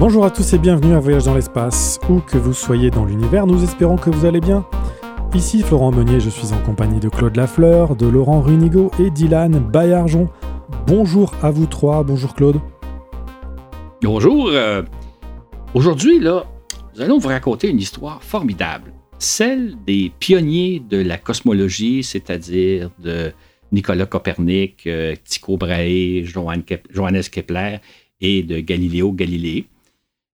Bonjour à tous et bienvenue à Voyage dans l'espace. Où que vous soyez dans l'univers, nous espérons que vous allez bien. Ici Florent Meunier, je suis en compagnie de Claude Lafleur, de Laurent Runigo et Dylan Bayarjon. Bonjour à vous trois, bonjour Claude. Bonjour. euh, Aujourd'hui, nous allons vous raconter une histoire formidable. Celle des pionniers de la cosmologie, c'est-à-dire de Nicolas Copernic, euh, Tycho Brahe, Johannes Kepler et de Galiléo Galilée.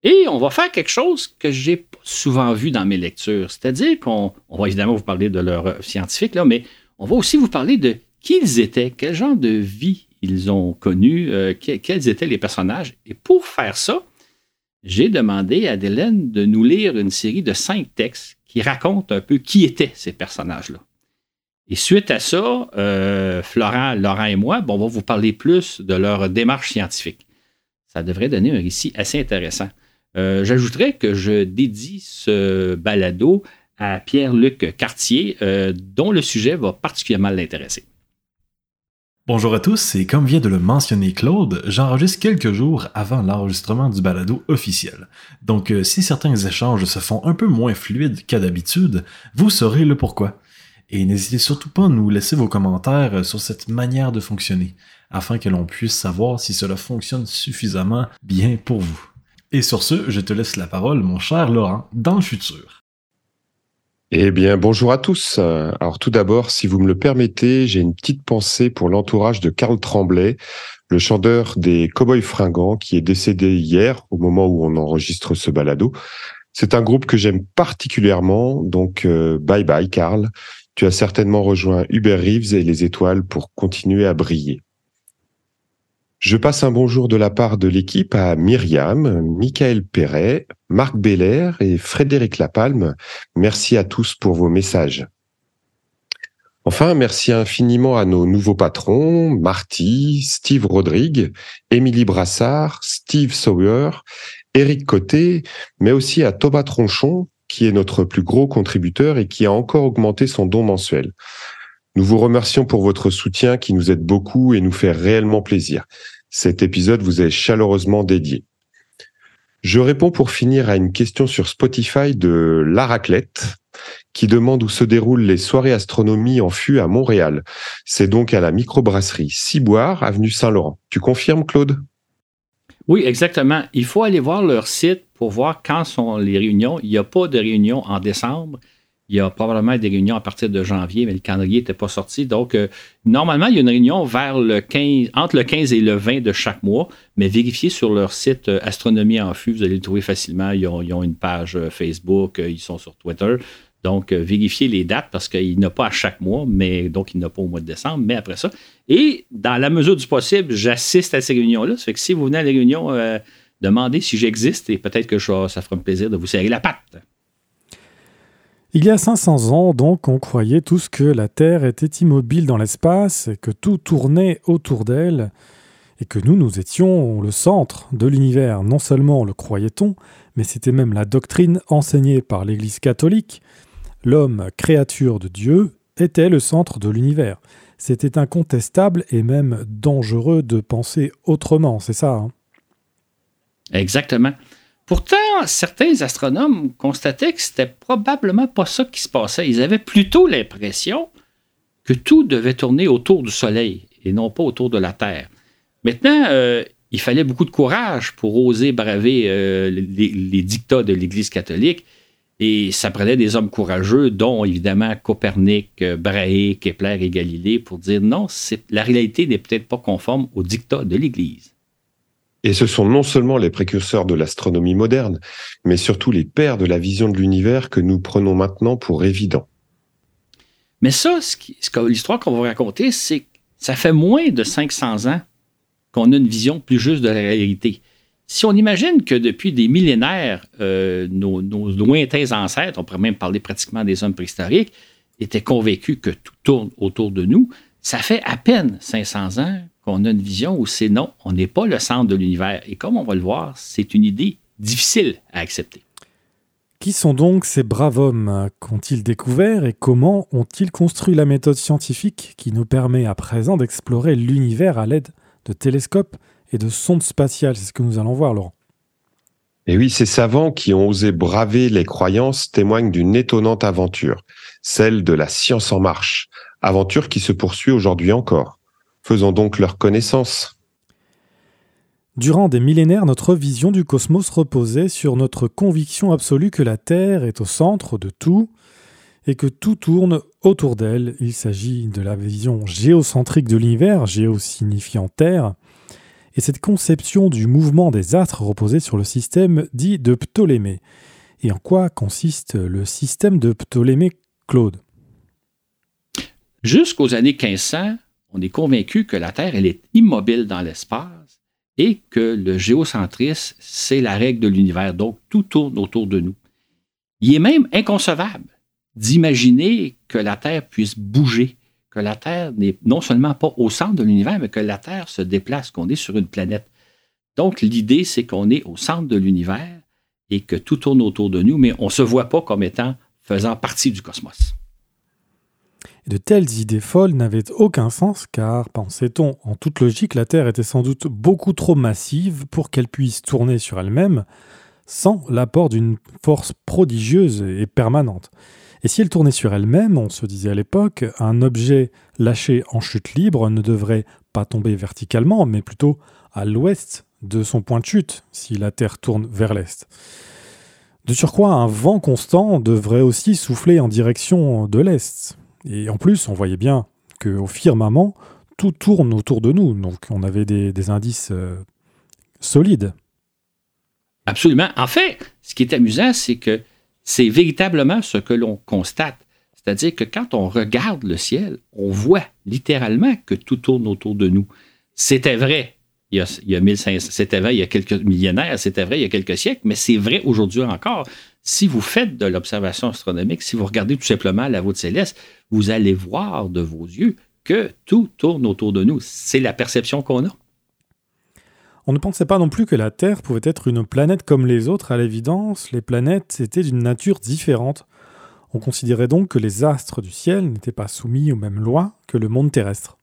Et on va faire quelque chose que j'ai souvent vu dans mes lectures, c'est-à-dire qu'on on va évidemment vous parler de leur œuvre scientifique, là, mais on va aussi vous parler de qui ils étaient, quel genre de vie ils ont connu, euh, que- quels étaient les personnages. Et pour faire ça, j'ai demandé à Adélène de nous lire une série de cinq textes qui racontent un peu qui étaient ces personnages-là. Et suite à ça, euh, Florent, Laurent et moi, bon, on va vous parler plus de leur démarche scientifique. Ça devrait donner un récit assez intéressant. Euh, J'ajouterais que je dédie ce balado à Pierre-Luc Cartier, euh, dont le sujet va particulièrement l'intéresser. Bonjour à tous, et comme vient de le mentionner Claude, j'enregistre quelques jours avant l'enregistrement du balado officiel. Donc euh, si certains échanges se font un peu moins fluides qu'à d'habitude, vous saurez le pourquoi. Et n'hésitez surtout pas à nous laisser vos commentaires sur cette manière de fonctionner, afin que l'on puisse savoir si cela fonctionne suffisamment bien pour vous. Et sur ce, je te laisse la parole, mon cher Laurent, dans le futur. Eh bien, bonjour à tous. Alors tout d'abord, si vous me le permettez, j'ai une petite pensée pour l'entourage de Karl Tremblay, le chanteur des Cowboys Fringants, qui est décédé hier au moment où on enregistre ce balado. C'est un groupe que j'aime particulièrement, donc euh, bye bye Karl. Tu as certainement rejoint Hubert Reeves et les étoiles pour continuer à briller. Je passe un bonjour de la part de l'équipe à Myriam, Michael Perret, Marc Belair et Frédéric Lapalme, Merci à tous pour vos messages. Enfin, merci infiniment à nos nouveaux patrons, Marty, Steve Rodrigue, Émilie Brassard, Steve Sawyer, Eric Côté, mais aussi à Thomas Tronchon, qui est notre plus gros contributeur et qui a encore augmenté son don mensuel. Nous vous remercions pour votre soutien qui nous aide beaucoup et nous fait réellement plaisir. Cet épisode vous est chaleureusement dédié. Je réponds pour finir à une question sur Spotify de Laraclette qui demande où se déroulent les soirées astronomie en fût à Montréal. C'est donc à la microbrasserie Ciboire, avenue Saint-Laurent. Tu confirmes, Claude? Oui, exactement. Il faut aller voir leur site pour voir quand sont les réunions. Il n'y a pas de réunion en décembre. Il y a probablement des réunions à partir de janvier, mais le calendrier n'était pas sorti. Donc, euh, normalement, il y a une réunion vers le 15, entre le 15 et le 20 de chaque mois, mais vérifiez sur leur site euh, Astronomie en fût, vous allez le trouver facilement. Ils ont, ils ont une page euh, Facebook, ils sont sur Twitter. Donc, vérifiez les dates parce qu'il n'y en a pas à chaque mois, mais donc il n'y en a pas au mois de décembre, mais après ça. Et dans la mesure du possible, j'assiste à ces réunions-là. Ça fait que si vous venez à la réunion, demandez si j'existe et peut-être que ça fera un plaisir de vous serrer la patte. Il y a 500 ans, donc, on croyait tous que la Terre était immobile dans l'espace que tout tournait autour d'elle, et que nous, nous étions le centre de l'univers. Non seulement le croyait-on, mais c'était même la doctrine enseignée par l'Église catholique. L'homme, créature de Dieu, était le centre de l'univers. C'était incontestable et même dangereux de penser autrement, c'est ça hein? Exactement. Pourtant, certains astronomes constataient que c'était probablement pas ça qui se passait. Ils avaient plutôt l'impression que tout devait tourner autour du Soleil et non pas autour de la Terre. Maintenant, euh, il fallait beaucoup de courage pour oser braver euh, les, les dictats de l'Église catholique. Et ça prenait des hommes courageux, dont évidemment Copernic, euh, Brahe, Kepler et Galilée, pour dire non, la réalité n'est peut-être pas conforme aux dictats de l'Église. Et ce sont non seulement les précurseurs de l'astronomie moderne, mais surtout les pères de la vision de l'univers que nous prenons maintenant pour évident. Mais ça, ce l'histoire qu'on va raconter, c'est que ça fait moins de 500 ans qu'on a une vision plus juste de la réalité. Si on imagine que depuis des millénaires, euh, nos, nos lointains ancêtres, on pourrait même parler pratiquement des hommes préhistoriques, étaient convaincus que tout tourne autour de nous, ça fait à peine 500 ans qu'on a une vision où c'est non, on n'est pas le centre de l'univers. Et comme on va le voir, c'est une idée difficile à accepter. Qui sont donc ces braves hommes Qu'ont-ils découvert et comment ont-ils construit la méthode scientifique qui nous permet à présent d'explorer l'univers à l'aide de télescopes et de sondes spatiales? C'est ce que nous allons voir, Laurent. Et oui, ces savants qui ont osé braver les croyances témoignent d'une étonnante aventure, celle de la science en marche, aventure qui se poursuit aujourd'hui encore. Faisons donc leur connaissance. Durant des millénaires, notre vision du cosmos reposait sur notre conviction absolue que la Terre est au centre de tout et que tout tourne autour d'elle. Il s'agit de la vision géocentrique de l'univers, géo signifiant Terre, et cette conception du mouvement des astres reposait sur le système dit de Ptolémée. Et en quoi consiste le système de Ptolémée, Claude? Jusqu'aux années 1500, on est convaincu que la Terre elle est immobile dans l'espace et que le géocentrisme, c'est la règle de l'univers. Donc, tout tourne autour de nous. Il est même inconcevable d'imaginer que la Terre puisse bouger, que la Terre n'est non seulement pas au centre de l'univers, mais que la Terre se déplace, qu'on est sur une planète. Donc, l'idée, c'est qu'on est au centre de l'univers et que tout tourne autour de nous, mais on ne se voit pas comme étant faisant partie du cosmos. De telles idées folles n'avaient aucun sens car, pensait-on, en toute logique, la Terre était sans doute beaucoup trop massive pour qu'elle puisse tourner sur elle-même sans l'apport d'une force prodigieuse et permanente. Et si elle tournait sur elle-même, on se disait à l'époque, un objet lâché en chute libre ne devrait pas tomber verticalement, mais plutôt à l'ouest de son point de chute, si la Terre tourne vers l'est. De surcroît, un vent constant devrait aussi souffler en direction de l'est. Et en plus, on voyait bien qu'au firmament, tout tourne autour de nous, donc on avait des, indices euh, solides. Absolument. En fait, ce qui est amusant, c'est que c'est véritablement ce que l'on constate. C'est-à-dire que quand on regarde le ciel, on voit littéralement que tout tourne autour de nous. C'était vrai il y a, il y a 1500, c'était vrai il y a quelques millénaires, c'était vrai il y a quelques siècles, mais c'est vrai aujourd'hui encore. Si vous faites de l'observation astronomique, si vous regardez tout simplement la voûte céleste, vous allez voir de vos yeux que tout tourne autour de nous. C'est la perception qu'on a. On ne pensait pas non plus que la Terre pouvait être une planète comme les autres. À l'évidence, les planètes étaient d'une nature différente. On considérait donc que les astres du ciel n'étaient pas soumis aux mêmes lois que le monde terrestre.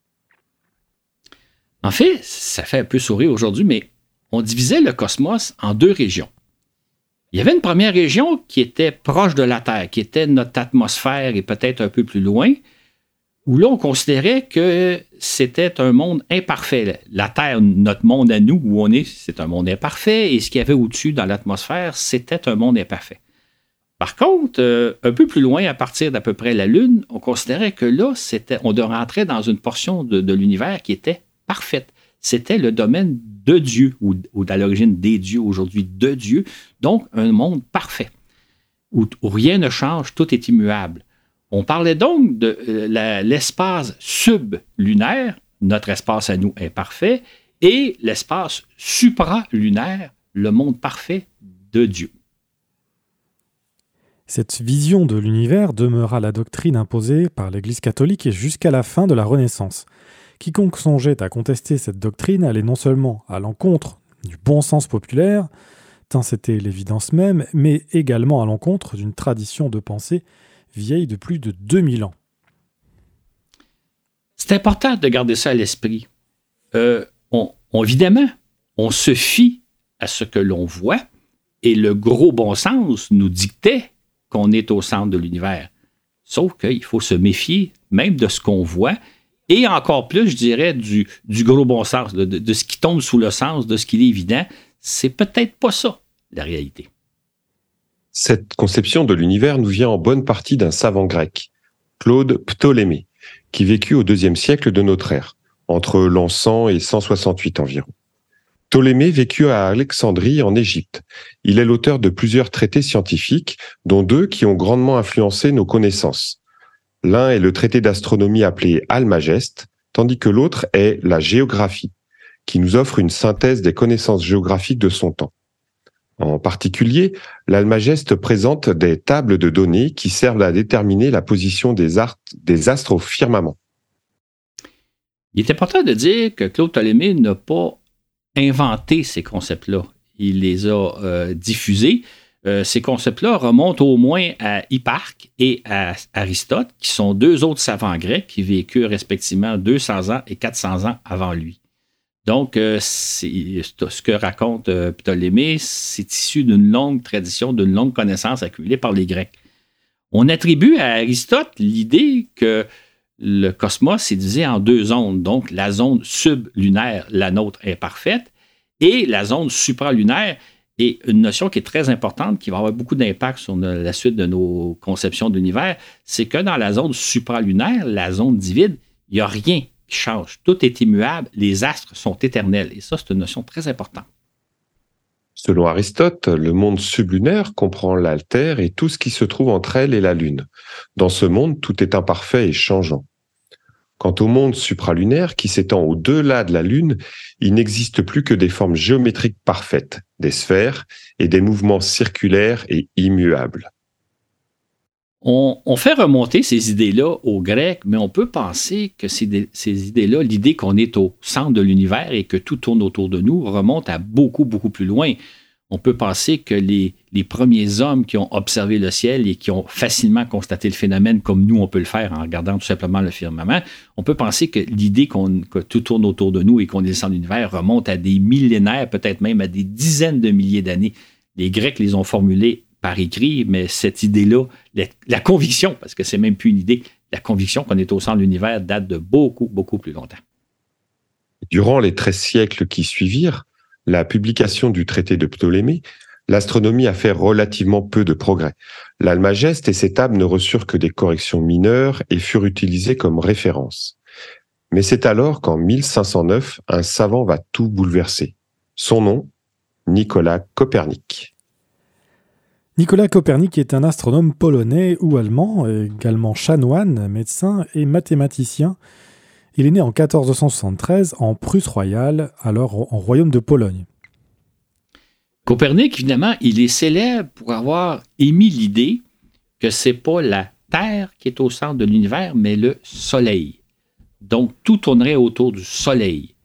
En fait, ça fait un peu sourire aujourd'hui, mais on divisait le cosmos en deux régions. Il y avait une première région qui était proche de la Terre, qui était notre atmosphère et peut-être un peu plus loin, où là, on considérait que c'était un monde imparfait. La Terre, notre monde à nous, où on est, c'est un monde imparfait, et ce qu'il y avait au-dessus dans l'atmosphère, c'était un monde imparfait. Par contre, euh, un peu plus loin, à partir d'à peu près la Lune, on considérait que là, on rentrer dans une portion de, l'univers qui était parfaite. C'était le domaine de Dieu, ou, à l'origine des dieux, aujourd'hui de Dieu, donc un monde parfait, où rien ne change, tout est immuable. On parlait donc de euh, l'espace sublunaire, notre espace à nous est parfait, et l'espace supralunaire, le monde parfait de Dieu. Cette vision de l'univers demeura la doctrine imposée par l'Église catholique jusqu'à la fin de la Renaissance. Quiconque songeait à contester cette doctrine allait non seulement à l'encontre du bon sens populaire, tant c'était l'évidence même, mais également à l'encontre d'une tradition de pensée vieille de plus de 2000 ans. C'est important de garder ça à l'esprit. Euh, on, évidemment, on se fie à ce que l'on voit et le gros bon sens nous dictait qu'on est au centre de l'univers. Sauf qu'il faut se méfier même de ce qu'on voit et encore plus, je dirais, du, gros bon sens, de, de, ce qui tombe sous le sens, de ce qui est évident. C'est peut-être pas ça, la réalité. Cette conception de l'univers nous vient en bonne partie d'un savant grec, Claude Ptolémée, qui vécut au deuxième siècle de notre ère, entre l'an 100 et 168 environ. Ptolémée vécut à Alexandrie en Égypte. Il est l'auteur de plusieurs traités scientifiques, dont deux qui ont grandement influencé nos connaissances. L'un est le traité d'astronomie appelé Almageste, tandis que l'autre est la géographie, qui nous offre une synthèse des connaissances géographiques de son temps. En particulier, l'Almageste présente des tables de données qui servent à déterminer la position des, astres au firmament. Il est important de dire que Claude Ptolémée n'a pas inventé ces concepts-là. Il les a euh, diffusés. Euh, ces concepts-là remontent au moins à Hipparque et à Aristote, qui sont deux autres savants grecs qui vécurent respectivement 200 ans et 400 ans avant lui. Donc, euh, ce que raconte euh, Ptolémée, c'est issu d'une longue tradition, d'une longue connaissance accumulée par les Grecs. On attribue à Aristote l'idée que le cosmos est divisé en deux zones. Donc, la zone sublunaire, la nôtre est parfaite, et la zone supralunaire est une notion qui est très importante, qui va avoir beaucoup d'impact sur la suite de nos conceptions d'univers. C'est que dans la zone supralunaire, la zone divide, il n'y a rien qui change. Tout est immuable, les astres sont éternels. Et ça, c'est une notion très importante. Selon Aristote, le monde sublunaire comprend la Terre et tout ce qui se trouve entre elle et la Lune. Dans ce monde, tout est imparfait et changeant. Quant au monde supralunaire qui s'étend au-delà de la Lune, il n'existe plus que des formes géométriques parfaites, des sphères et des mouvements circulaires et immuables. On, fait remonter ces idées-là aux Grecs, mais on peut penser que ces, idées-là, l'idée qu'on est au centre de l'univers et que tout tourne autour de nous, remonte à beaucoup, beaucoup plus loin on peut penser que les, premiers hommes qui ont observé le ciel et qui ont facilement constaté le phénomène comme nous, on peut le faire en regardant tout simplement le firmament, on peut penser que l'idée que tout tourne autour de nous et qu'on est dans l'univers remonte à des millénaires, peut-être même à des dizaines de milliers d'années. Les Grecs les ont formulées par écrit, mais cette idée-là, la, la conviction, parce que c'est même plus une idée, la conviction qu'on est au centre de l'univers date de beaucoup, beaucoup plus longtemps. Durant les 13 siècles qui suivirent, la publication du traité de Ptolémée, l'astronomie a fait relativement peu de progrès. L'Almageste et ses tables ne reçurent que des corrections mineures et furent utilisées comme référence. Mais c'est alors qu'en 1509, un savant va tout bouleverser. Son nom, Nicolas Copernic. Nicolas Copernic est un astronome polonais ou allemand, également chanoine, médecin et mathématicien, il est né en 1473 en Prusse royale, alors en royaume de Pologne. Copernic, évidemment, il est célèbre pour avoir émis l'idée que c'est pas la Terre qui est au centre de l'univers, mais le Soleil. Donc, tout tournerait autour du Soleil.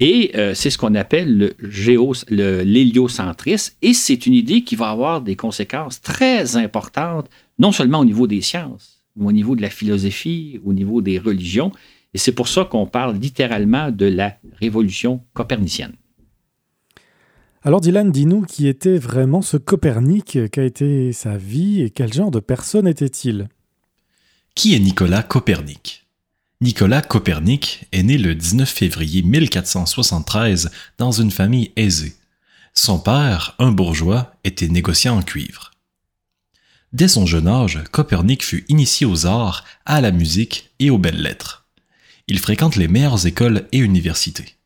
Et euh, c'est ce qu'on appelle le l'héliocentrisme. Et c'est une idée qui va avoir des conséquences très importantes, non seulement au niveau des sciences, mais au niveau de la philosophie, au niveau des religions. Et c'est pour ça qu'on parle littéralement de la révolution copernicienne. Alors Dylan, dis-nous qui était vraiment ce Copernic, qu'a été sa vie et quel genre de personne était-il? Qui est Nicolas Copernic? Nicolas Copernic est né le 19 février 1473 dans une famille aisée. Son père, un bourgeois, était négociant en cuivre. Dès son jeune âge, Copernic fut initié aux arts, à la musique et aux belles lettres. Il fréquente les meilleures écoles et universités.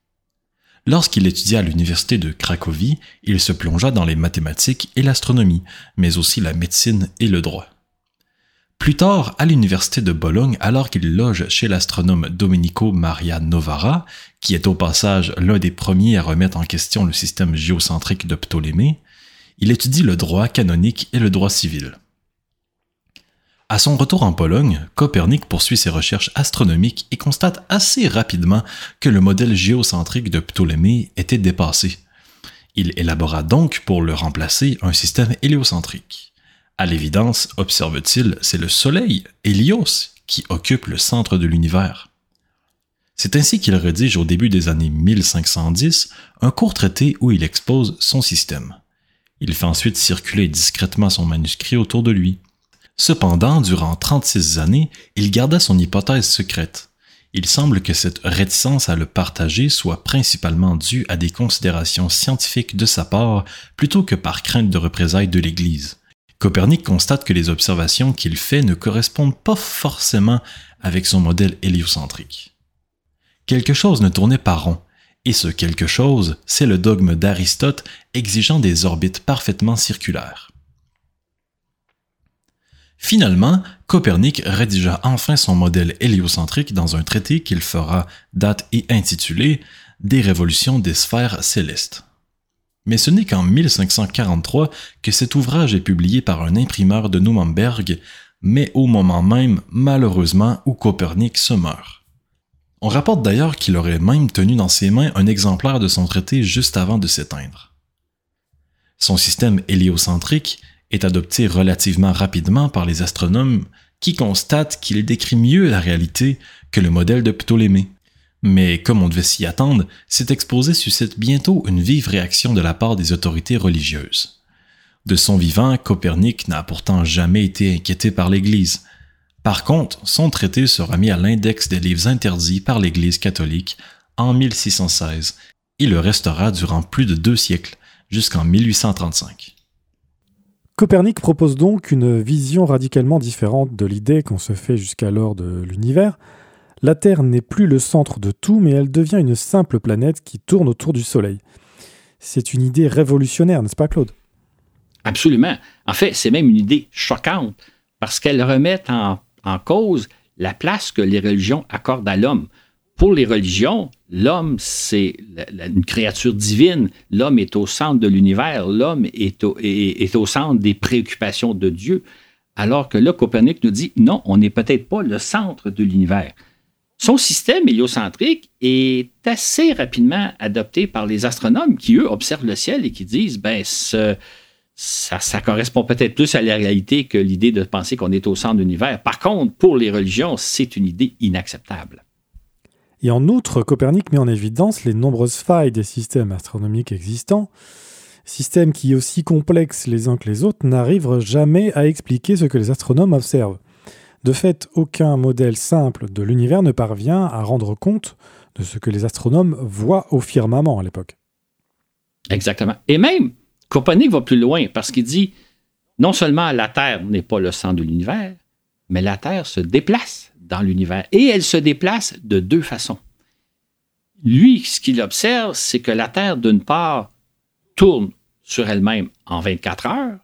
Lorsqu'il étudia à l'université de Cracovie, il se plongea dans les mathématiques et l'astronomie, mais aussi la médecine et le droit. Plus tard, à l'université de Bologne, alors qu'il loge chez l'astronome Domenico Maria Novara, qui est au passage l'un des premiers à remettre en question le système géocentrique de Ptolémée, il étudie le droit canonique et le droit civil. À son retour en Pologne, Copernic poursuit ses recherches astronomiques et constate assez rapidement que le modèle géocentrique de Ptolémée était dépassé. Il élabora donc pour le remplacer un système héliocentrique. À l'évidence, observe-t-il, c'est le Soleil, Hélios, qui occupe le centre de l'univers. C'est ainsi qu'il rédige au début des années 1510 un court traité où il expose son système. Il fait ensuite circuler discrètement son manuscrit autour de lui. Cependant, durant 36 années, il garda son hypothèse secrète. Il semble que cette réticence à le partager soit principalement due à des considérations scientifiques de sa part plutôt que par crainte de représailles de l'Église. Copernic constate que les observations qu'il fait ne correspondent pas forcément avec son modèle héliocentrique. Quelque chose ne tournait pas rond, et ce quelque chose, c'est le dogme d'Aristote exigeant des orbites parfaitement circulaires. Finalement, Copernic rédigea enfin son modèle héliocentrique dans un traité qu'il fera date et intitulé Des révolutions des sphères célestes. Mais ce n'est qu'en 1543 que cet ouvrage est publié par un imprimeur de Nuremberg, mais au moment même, malheureusement, où Copernic se meurt. On rapporte d'ailleurs qu'il aurait même tenu dans ses mains un exemplaire de son traité juste avant de s'éteindre. Son système héliocentrique est adopté relativement rapidement par les astronomes qui constatent qu'il décrit mieux la réalité que le modèle de Ptolémée. Mais comme on devait s'y attendre, cet exposé suscite bientôt une vive réaction de la part des autorités religieuses. De son vivant, Copernic n'a pourtant jamais été inquiété par l'Église. Par contre, son traité sera mis à l'index des livres interdits par l'Église catholique en 1616 et le restera durant plus de deux siècles, jusqu'en 1835. Copernic propose donc une vision radicalement différente de l'idée qu'on se fait jusqu'alors de l'univers. La Terre n'est plus le centre de tout, mais elle devient une simple planète qui tourne autour du Soleil. C'est une idée révolutionnaire, n'est-ce pas Claude? Absolument. En fait, c'est même une idée choquante parce qu'elle remet en, cause la place que les religions accordent à l'homme. Pour les religions, l'homme, c'est une créature divine. L'homme est au centre de l'univers. L'homme est au, centre des préoccupations de Dieu. Alors que là, Copernic nous dit, non, on n'est peut-être pas le centre de l'univers. Son système héliocentrique est assez rapidement adopté par les astronomes qui, eux, observent le ciel et qui disent, ben, ça, correspond peut-être plus à la réalité que l'idée de penser qu'on est au centre de l'univers. Par contre, pour les religions, c'est une idée inacceptable. Et en outre, Copernic met en évidence les nombreuses failles des systèmes astronomiques existants. Systèmes qui, aussi complexes les uns que les autres, n'arrivent jamais à expliquer ce que les astronomes observent. De fait, aucun modèle simple de l'univers ne parvient à rendre compte de ce que les astronomes voient au firmament à l'époque. Exactement. Et même, Copernic va plus loin parce qu'il dit non seulement la Terre n'est pas le centre de l'univers, mais la Terre se déplace l'univers et elle se déplace de deux façons. Lui, ce qu'il observe, c'est que la Terre, d'une part, tourne sur elle-même en 24 heures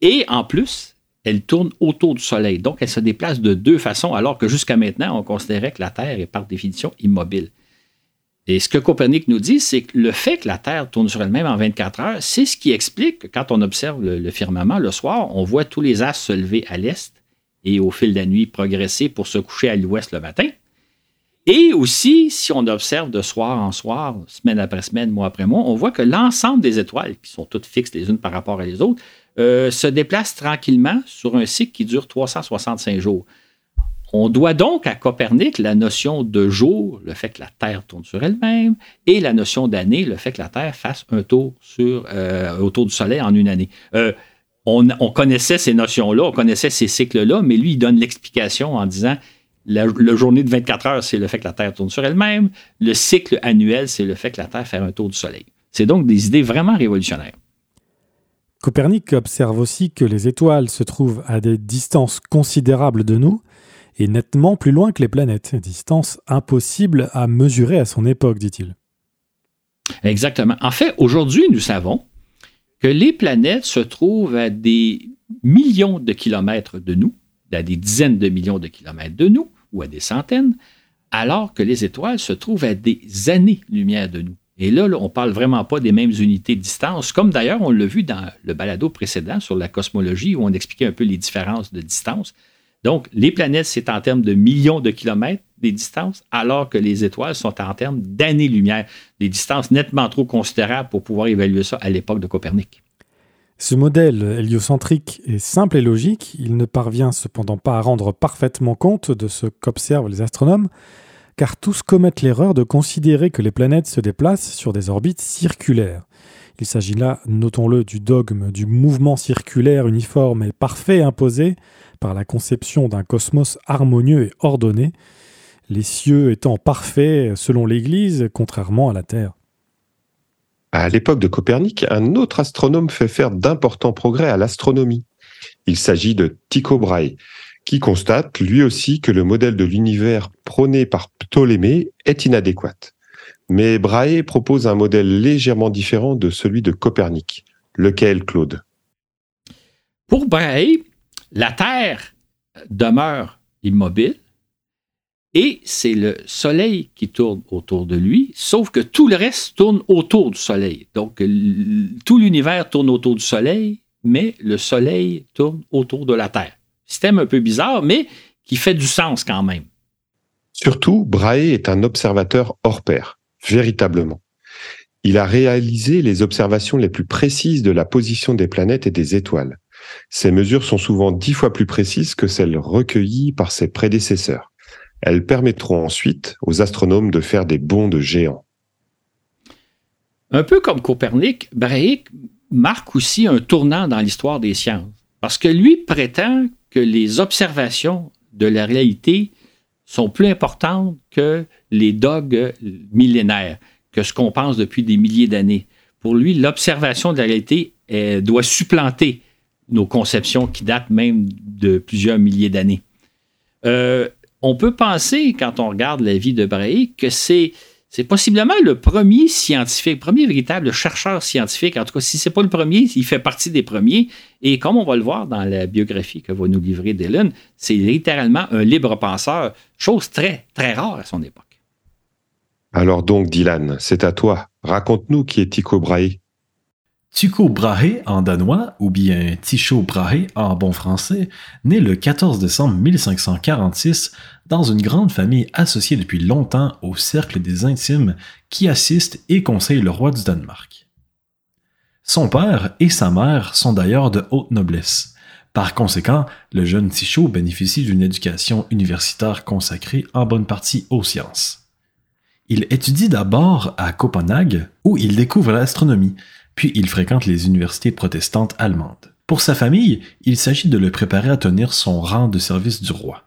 et en plus, elle tourne autour du Soleil. Donc, elle se déplace de deux façons, alors que jusqu'à maintenant, on considérait que la Terre est par définition immobile. Et ce que Copernic nous dit, c'est que le fait que la Terre tourne sur elle-même en 24 heures, c'est ce qui explique que quand on observe le, firmament le soir, on voit tous les astres se lever à l'est et au fil de la nuit progresser pour se coucher à l'ouest le matin. Et aussi, si on observe de soir en soir, semaine après semaine, mois après mois, on voit que l'ensemble des étoiles, qui sont toutes fixes les unes par rapport à les autres, euh, se déplacent tranquillement sur un cycle qui dure 365 jours. On doit donc à Copernic la notion de jour, le fait que la Terre tourne sur elle-même, et la notion d'année, le fait que la Terre fasse un tour euh, autour du Soleil en une année. Euh, on, connaissait ces notions-là, on connaissait ces cycles-là, mais lui, il donne l'explication en disant la, journée de 24 heures, c'est le fait que la Terre tourne sur elle-même. Le cycle annuel, c'est le fait que la Terre fait un tour du Soleil. C'est donc des idées vraiment révolutionnaires. Copernic observe aussi que les étoiles se trouvent à des distances considérables de nous et nettement plus loin que les planètes, distance impossible à mesurer à son époque, dit-il. Exactement. En fait, aujourd'hui, nous savons que les planètes se trouvent à des millions de kilomètres de nous, à des dizaines de millions de kilomètres de nous, ou à des centaines, alors que les étoiles se trouvent à des années-lumière de nous. Et là, on ne parle vraiment pas des mêmes unités de distance, comme d'ailleurs on l'a vu dans le balado précédent sur la cosmologie, où on expliquait un peu les différences de distance. Donc, les planètes, c'est en termes de millions de kilomètres des distances, alors que les étoiles sont en termes d'années-lumière, des distances nettement trop considérables pour pouvoir évaluer ça à l'époque de Copernic. Ce modèle héliocentrique est simple et logique, il ne parvient cependant pas à rendre parfaitement compte de ce qu'observent les astronomes, car tous commettent l'erreur de considérer que les planètes se déplacent sur des orbites circulaires. Il s'agit là, notons-le, du dogme du mouvement circulaire uniforme et parfait imposé par la conception d'un cosmos harmonieux et ordonné, les cieux étant parfaits selon l'Église, contrairement à la Terre. À l'époque de Copernic, un autre astronome fait faire d'importants progrès à l'astronomie. Il s'agit de Tycho Brahe, qui constate lui aussi que le modèle de l'univers prôné par Ptolémée est inadéquat. Mais Brahe propose un modèle légèrement différent de celui de Copernic. Lequel, Claude? Pour Brahe, la Terre demeure immobile et c'est le Soleil qui tourne autour de lui, sauf que tout le reste tourne autour du Soleil. Donc, tout l'univers tourne autour du Soleil, mais le Soleil tourne autour de la Terre. Système un peu bizarre, mais qui fait du sens quand même. Surtout, Brahe est un observateur hors pair, véritablement. Il a réalisé les observations les plus précises de la position des planètes et des étoiles. Ces mesures sont souvent dix fois plus précises que celles recueillies par ses prédécesseurs. Elles permettront ensuite aux astronomes de faire des bonds de géants. Un peu comme Copernic, Brahe marque aussi un tournant dans l'histoire des sciences, parce que lui prétend que les observations de la réalité sont plus importantes que les dogmes millénaires, que ce qu'on pense depuis des milliers d'années. Pour lui, l'observation de la réalité doit supplanter nos conceptions qui datent même de plusieurs milliers d'années. Euh, on peut penser, quand on regarde la vie de Brahe, que c'est c'est possiblement le premier scientifique, premier véritable chercheur scientifique. En tout cas, si ce n'est pas le premier, il fait partie des premiers. Et comme on va le voir dans la biographie que va nous livrer Dylan, c'est littéralement un libre penseur, chose très, très rare à son époque. Alors donc, Dylan, c'est à toi. Raconte-nous qui est Tycho Brahe. Tycho Brahe en danois, ou bien Tycho Brahe en bon français, naît le 14 décembre 1546 dans une grande famille associée depuis longtemps au cercle des intimes qui assistent et conseillent le roi du Danemark. Son père et sa mère sont d'ailleurs de haute noblesse. Par conséquent, le jeune Tycho bénéficie d'une éducation universitaire consacrée en bonne partie aux sciences. Il étudie d'abord à Copenhague, où il découvre l'astronomie, puis il fréquente les universités protestantes allemandes. Pour sa famille, il s'agit de le préparer à tenir son rang de service du roi.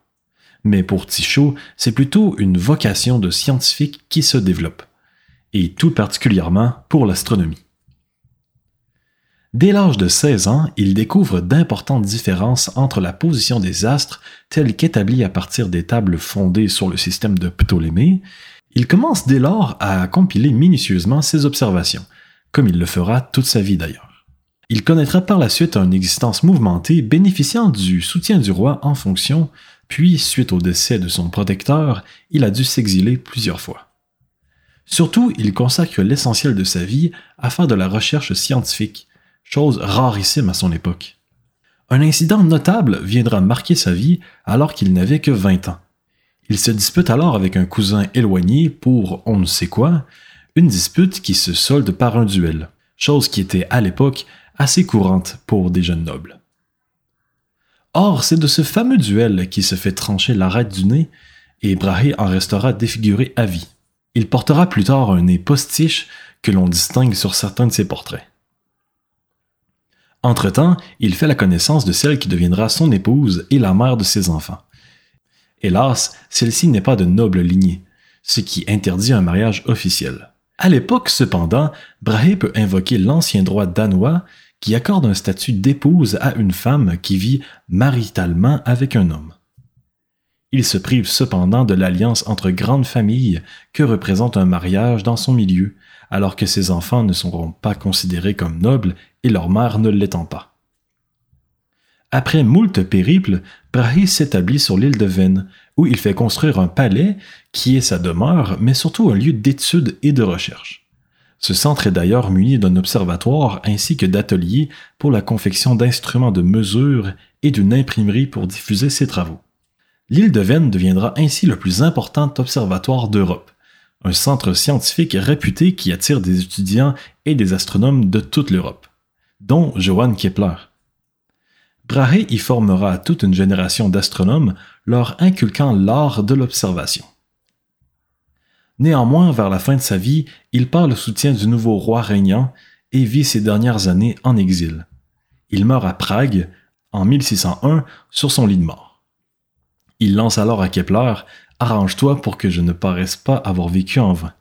Mais pour Tycho, c'est plutôt une vocation de scientifique qui se développe, et tout particulièrement pour l'astronomie. Dès l'âge de 16 ans, il découvre d'importantes différences entre la position des astres telle qu'établie à partir des tables fondées sur le système de Ptolémée. Il commence dès lors à compiler minutieusement ses observations, comme il le fera toute sa vie d'ailleurs. Il connaîtra par la suite une existence mouvementée bénéficiant du soutien du roi en fonction, puis suite au décès de son protecteur, il a dû s'exiler plusieurs fois. Surtout, il consacre l'essentiel de sa vie à faire de la recherche scientifique, chose rarissime à son époque. Un incident notable viendra marquer sa vie alors qu'il n'avait que 20 ans. Il se dispute alors avec un cousin éloigné pour on ne sait quoi, une dispute qui se solde par un duel, chose qui était à l'époque assez courante pour des jeunes nobles. Or, c'est de ce fameux duel qui se fait trancher l'arête du nez, et Brahe en restera défiguré à vie. Il portera plus tard un nez postiche que l'on distingue sur certains de ses portraits. Entre-temps, il fait la connaissance de celle qui deviendra son épouse et la mère de ses enfants. Hélas, celle-ci n'est pas de noble lignée, ce qui interdit un mariage officiel. À l'époque, cependant, Brahe peut invoquer l'ancien droit danois qui accorde un statut d'épouse à une femme qui vit maritalement avec un homme. Il se prive cependant de l'alliance entre grandes familles que représente un mariage dans son milieu, alors que ses enfants ne seront pas considérés comme nobles et leur mère ne l'étant pas. Après moult périples, Brahe s'établit sur l'île de Vennes, où il fait construire un palais qui est sa demeure, mais surtout un lieu d'étude et de recherche. Ce centre est d'ailleurs muni d'un observatoire ainsi que d'ateliers pour la confection d'instruments de mesure et d'une imprimerie pour diffuser ses travaux. L'île de Vennes deviendra ainsi le plus important observatoire d'Europe, un centre scientifique réputé qui attire des étudiants et des astronomes de toute l'Europe, dont Johann Kepler. Brahe y formera toute une génération d'astronomes leur inculquant l'art de l'observation. Néanmoins, vers la fin de sa vie, il part le soutien du nouveau roi régnant et vit ses dernières années en exil. Il meurt à Prague en 1601 sur son lit de mort. Il lance alors à Kepler Arrange-toi pour que je ne paraisse pas avoir vécu en vain.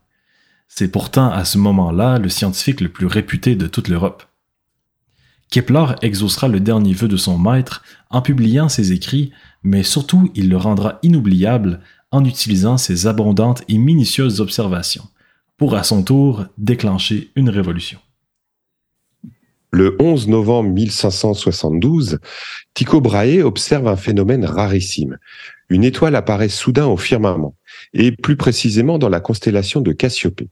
C'est pourtant à ce moment-là le scientifique le plus réputé de toute l'Europe. Kepler exaucera le dernier vœu de son maître en publiant ses écrits, mais surtout il le rendra inoubliable en utilisant ses abondantes et minutieuses observations, pour à son tour déclencher une révolution. Le 11 novembre 1572, Tycho Brahe observe un phénomène rarissime. Une étoile apparaît soudain au firmament, et plus précisément dans la constellation de Cassiopée.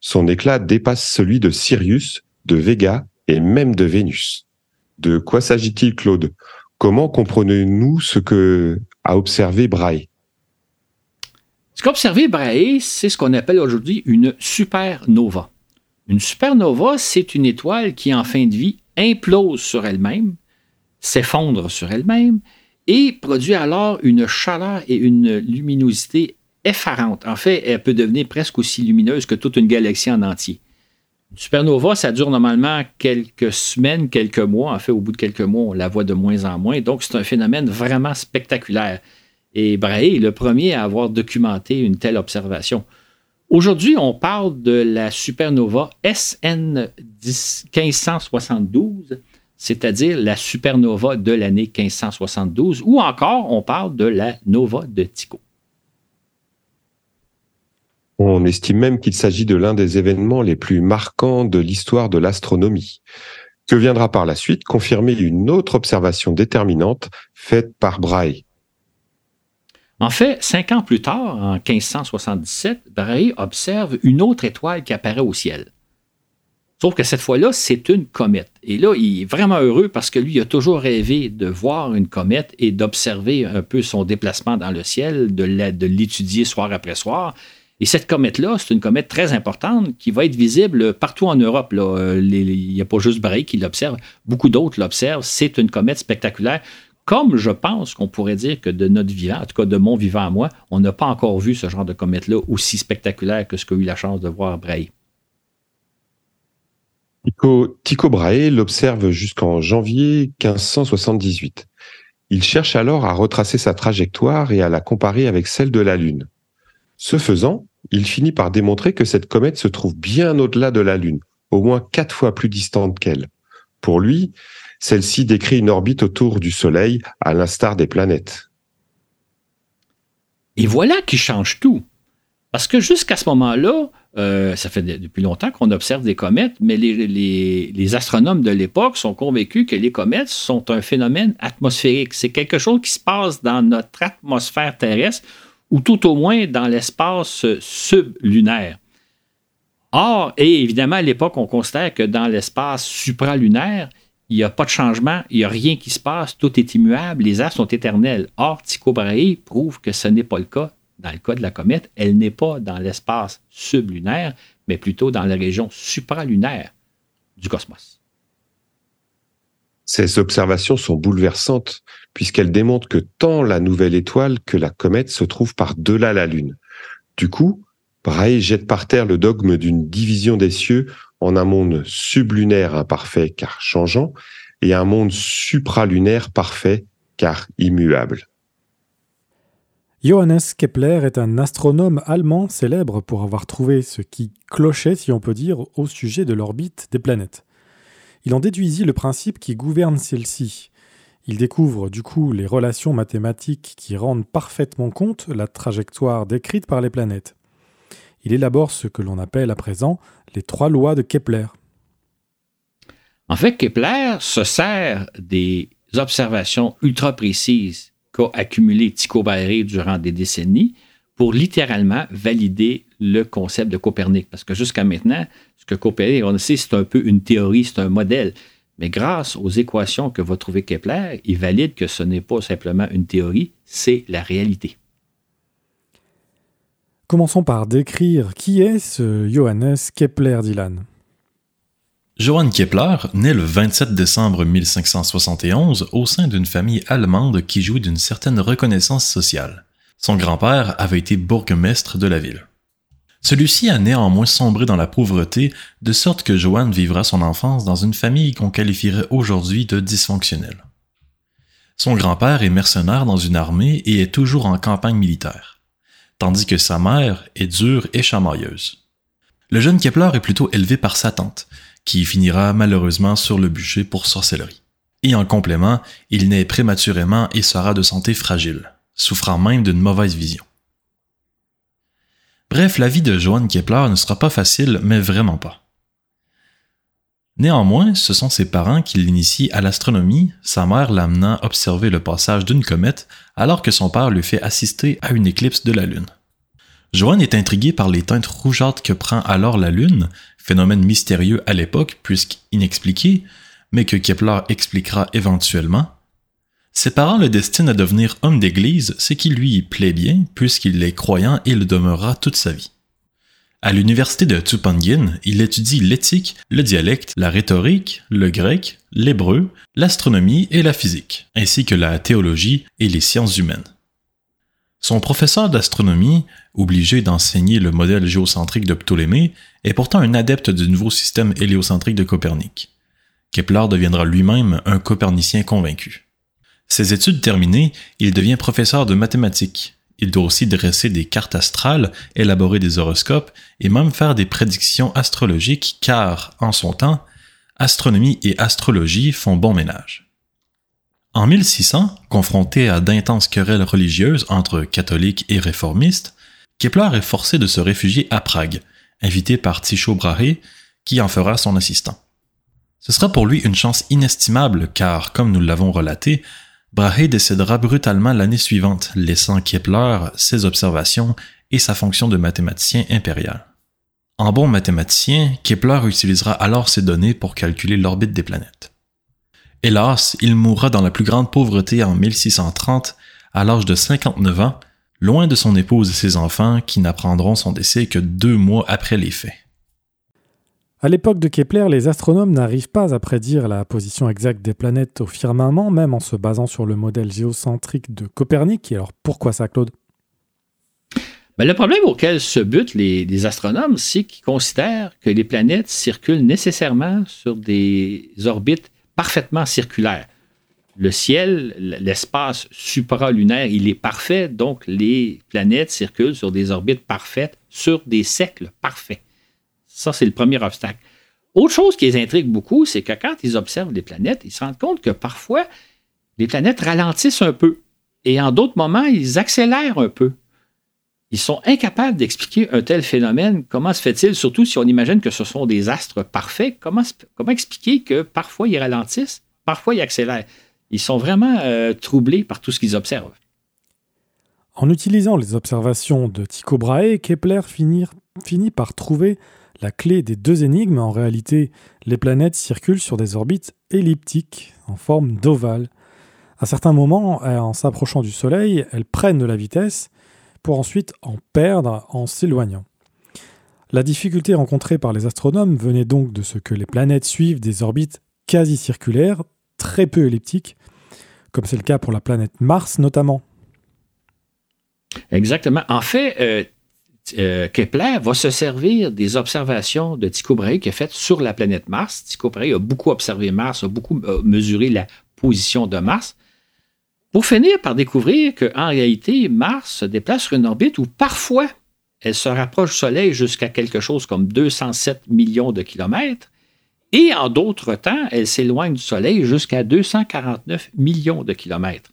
Son éclat dépasse celui de Sirius, de Vega et même de Vénus. De quoi s'agit-il, Claude? Comment comprenez-nous ce que a observé Brahe? Ce qu'a observé Brahe, c'est ce qu'on appelle aujourd'hui une supernova. Une supernova, c'est une étoile qui, en fin de vie, implose sur elle-même, s'effondre sur elle-même et produit alors une chaleur et une luminosité effarante. En fait, elle peut devenir presque aussi lumineuse que toute une galaxie en entier. Une supernova, ça dure normalement quelques semaines, quelques mois. En fait, au bout de quelques mois, on la voit de moins en moins. Donc, c'est un phénomène vraiment spectaculaire. Et Brahe est le premier à avoir documenté une telle observation. Aujourd'hui, on parle de la supernova SN 1572, c'est-à-dire la supernova de l'année 1572, ou encore on parle de la nova de Tycho. On estime même qu'il s'agit de l'un des événements les plus marquants de l'histoire de l'astronomie, que viendra par la suite confirmer une autre observation déterminante faite par Brahe. En fait, cinq ans plus tard, en 1577, Brahe observe une autre étoile qui apparaît au ciel. Sauf que cette fois-là, c'est une comète. Et là, il est vraiment heureux parce que lui, a toujours rêvé de voir une comète et d'observer un peu son déplacement dans le ciel, de l'étudier soir après soir. Et cette comète-là, c'est une comète très importante qui va être visible partout en Europe. il n'y a pas juste Brahe qui l'observe, beaucoup d'autres l'observent. C'est une comète spectaculaire comme je pense qu'on pourrait dire que de notre vivant, en tout cas de mon vivant à moi, on n'a pas encore vu ce genre de comète-là aussi spectaculaire que ce qu'a eu la chance de voir Brahe. Tycho, Brahe l'observe jusqu'en janvier 1578. Il cherche alors à retracer sa trajectoire et à la comparer avec celle de la Lune. Ce faisant, il finit par démontrer que cette comète se trouve bien au-delà de la Lune, au moins quatre fois plus distante qu'elle. Pour lui, celle-ci décrit une orbite autour du Soleil, à l'instar des planètes. Et voilà qui change tout. Parce que jusqu'à ce moment-là, euh, ça fait depuis longtemps qu'on observe des comètes, mais les, astronomes de l'époque sont convaincus que les comètes sont un phénomène atmosphérique. C'est quelque chose qui se passe dans notre atmosphère terrestre ou tout au moins dans l'espace sublunaire. Or, et évidemment, à l'époque, on considère que dans l'espace supralunaire, il n'y a pas de changement, il n'y a rien qui se passe, tout est immuable, les astres sont éternels. Or, Tycho Brahe prouve que ce n'est pas le cas dans le cas de la comète. Elle n'est pas dans l'espace sublunaire, mais plutôt dans la région supralunaire du cosmos. Ces observations sont bouleversantes puisqu'elles démontrent que tant la nouvelle étoile que la comète se trouvent par-delà la Lune. Du coup, Brahe jette par terre le dogme d'une division des cieux en un monde sublunaire imparfait car changeant et un monde supralunaire parfait car immuable. Johannes Kepler est un astronome allemand célèbre pour avoir trouvé ce qui clochait, si on peut dire, au sujet de l'orbite des planètes. Il en déduisit le principe qui gouverne celle-ci. Il découvre du coup les relations mathématiques qui rendent parfaitement compte la trajectoire décrite par les planètes. Il élabore ce que l'on appelle à présent les trois lois de Kepler. En fait, Kepler se sert des observations ultra précises qu'a accumulées Tycho Brahe durant des décennies pour littéralement valider le concept de Copernic. Parce que jusqu'à maintenant, que Copernic, on sait, c'est un peu une théorie, c'est un modèle. Mais grâce aux équations que va trouver Kepler, il valide que ce n'est pas simplement une théorie, c'est la réalité. Commençons par décrire qui est ce Johannes Kepler Dylan. Johann Kepler naît le 27 décembre 1571 au sein d'une famille allemande qui jouit d'une certaine reconnaissance sociale. Son grand-père avait été bourgmestre de la ville. Celui-ci a néanmoins sombré dans la pauvreté, de sorte que Johann vivra son enfance dans une famille qu'on qualifierait aujourd'hui de dysfonctionnelle. Son grand-père est mercenaire dans une armée et est toujours en campagne militaire tandis que sa mère est dure et chamailleuse. Le jeune Kepler est plutôt élevé par sa tante, qui finira malheureusement sur le bûcher pour sorcellerie. Et en complément, il naît prématurément et sera de santé fragile, souffrant même d'une mauvaise vision. Bref, la vie de Johann Kepler ne sera pas facile, mais vraiment pas. Néanmoins, ce sont ses parents qui l'initient à l'astronomie, sa mère l'amenant observer le passage d'une comète, alors que son père lui fait assister à une éclipse de la Lune. Joanne est intrigué par les teintes rougeâtres que prend alors la Lune, phénomène mystérieux à l'époque puisqu'inexpliqué, mais que Kepler expliquera éventuellement. Ses parents le destinent à devenir homme d'église, ce qui lui plaît bien puisqu'il est croyant et le demeurera toute sa vie. À l'université de Tupangin, il étudie l'éthique, le dialecte, la rhétorique, le grec, l'hébreu, l'astronomie et la physique, ainsi que la théologie et les sciences humaines. Son professeur d'astronomie, obligé d'enseigner le modèle géocentrique de Ptolémée, est pourtant un adepte du nouveau système héliocentrique de Copernic. Kepler deviendra lui-même un copernicien convaincu. Ses études terminées, il devient professeur de mathématiques, il doit aussi dresser des cartes astrales, élaborer des horoscopes et même faire des prédictions astrologiques car, en son temps, astronomie et astrologie font bon ménage. En 1600, confronté à d'intenses querelles religieuses entre catholiques et réformistes, Kepler est forcé de se réfugier à Prague, invité par Tycho Brahe, qui en fera son assistant. Ce sera pour lui une chance inestimable car, comme nous l'avons relaté, Brahe décédera brutalement l'année suivante, laissant Kepler ses observations et sa fonction de mathématicien impérial. En bon mathématicien, Kepler utilisera alors ces données pour calculer l'orbite des planètes. Hélas, il mourra dans la plus grande pauvreté en 1630, à l'âge de 59 ans, loin de son épouse et ses enfants qui n'apprendront son décès que deux mois après les faits. À l'époque de Kepler, les astronomes n'arrivent pas à prédire la position exacte des planètes au firmament, même en se basant sur le modèle géocentrique de Copernic. alors pourquoi ça, Claude? Ben, Le problème auquel se butent les, astronomes, c'est qu'ils considèrent que les planètes circulent nécessairement sur des orbites parfaitement circulaires. Le ciel, l'espace supralunaire, il est parfait, donc les planètes circulent sur des orbites parfaites, sur des cercles parfaits. Ça, c'est le premier obstacle. Autre chose qui les intrigue beaucoup, c'est que quand ils observent les planètes, ils se rendent compte que parfois, les planètes ralentissent un peu. Et en d'autres moments, ils accélèrent un peu. Ils sont incapables d'expliquer un tel phénomène. Comment se fait-il, surtout si on imagine que ce sont des astres parfaits, comment, expliquer que parfois ils ralentissent, parfois ils accélèrent? Ils sont vraiment euh, troublés par tout ce qu'ils observent. En utilisant les observations de Tycho Brahe, Kepler finit par trouver la clé des deux énigmes, en réalité, les planètes circulent sur des orbites elliptiques en forme d'ovale. À certains moments, en s'approchant du Soleil, elles prennent de la vitesse pour ensuite en perdre en s'éloignant. La difficulté rencontrée par les astronomes venait donc de ce que les planètes suivent des orbites quasi circulaires, très peu elliptiques, comme c'est le cas pour la planète Mars notamment. Exactement. En fait, euh, euh, Kepler va se servir des observations de Tycho Brahe qu'il a faites sur la planète Mars. Tycho Brahe a beaucoup observé Mars, a beaucoup euh, mesuré la position de Mars, pour finir par découvrir qu'en réalité, Mars se déplace sur une orbite où parfois elle se rapproche du Soleil jusqu'à quelque chose comme 207 millions de kilomètres, et en d'autres temps, elle s'éloigne du Soleil jusqu'à 249 millions de kilomètres.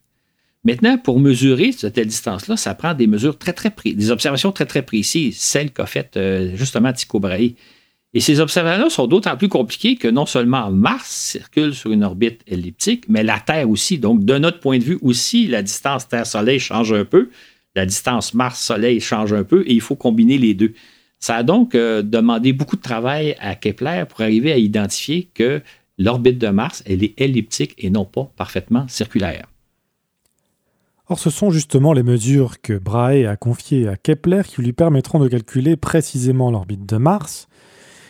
Maintenant, pour mesurer cette distance-là, ça prend des mesures très, très des observations très, très précises, celles qu'a faites euh, justement Tycho Brahe. Et ces observations-là sont d'autant plus compliquées que non seulement Mars circule sur une orbite elliptique, mais la Terre aussi. Donc, de notre point de vue aussi, la distance Terre-Soleil change un peu, la distance Mars-Soleil change un peu, et il faut combiner les deux. Ça a donc euh, demandé beaucoup de travail à Kepler pour arriver à identifier que l'orbite de Mars, elle est elliptique et non pas parfaitement circulaire. Or, ce sont justement les mesures que Brahe a confiées à Kepler qui lui permettront de calculer précisément l'orbite de Mars.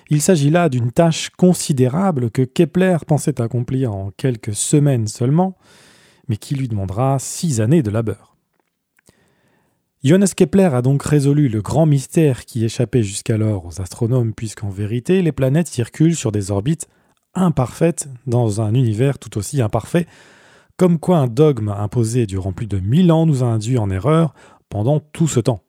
Il s'agit là d'une tâche considérable que Kepler pensait accomplir en quelques semaines seulement, mais qui lui demandera six années de labeur. Johannes Kepler a donc résolu le grand mystère qui échappait jusqu'alors aux astronomes, puisqu'en vérité, les planètes circulent sur des orbites imparfaites dans un univers tout aussi imparfait comme quoi un dogme imposé durant plus de mille ans nous a induit en erreur pendant tout ce temps.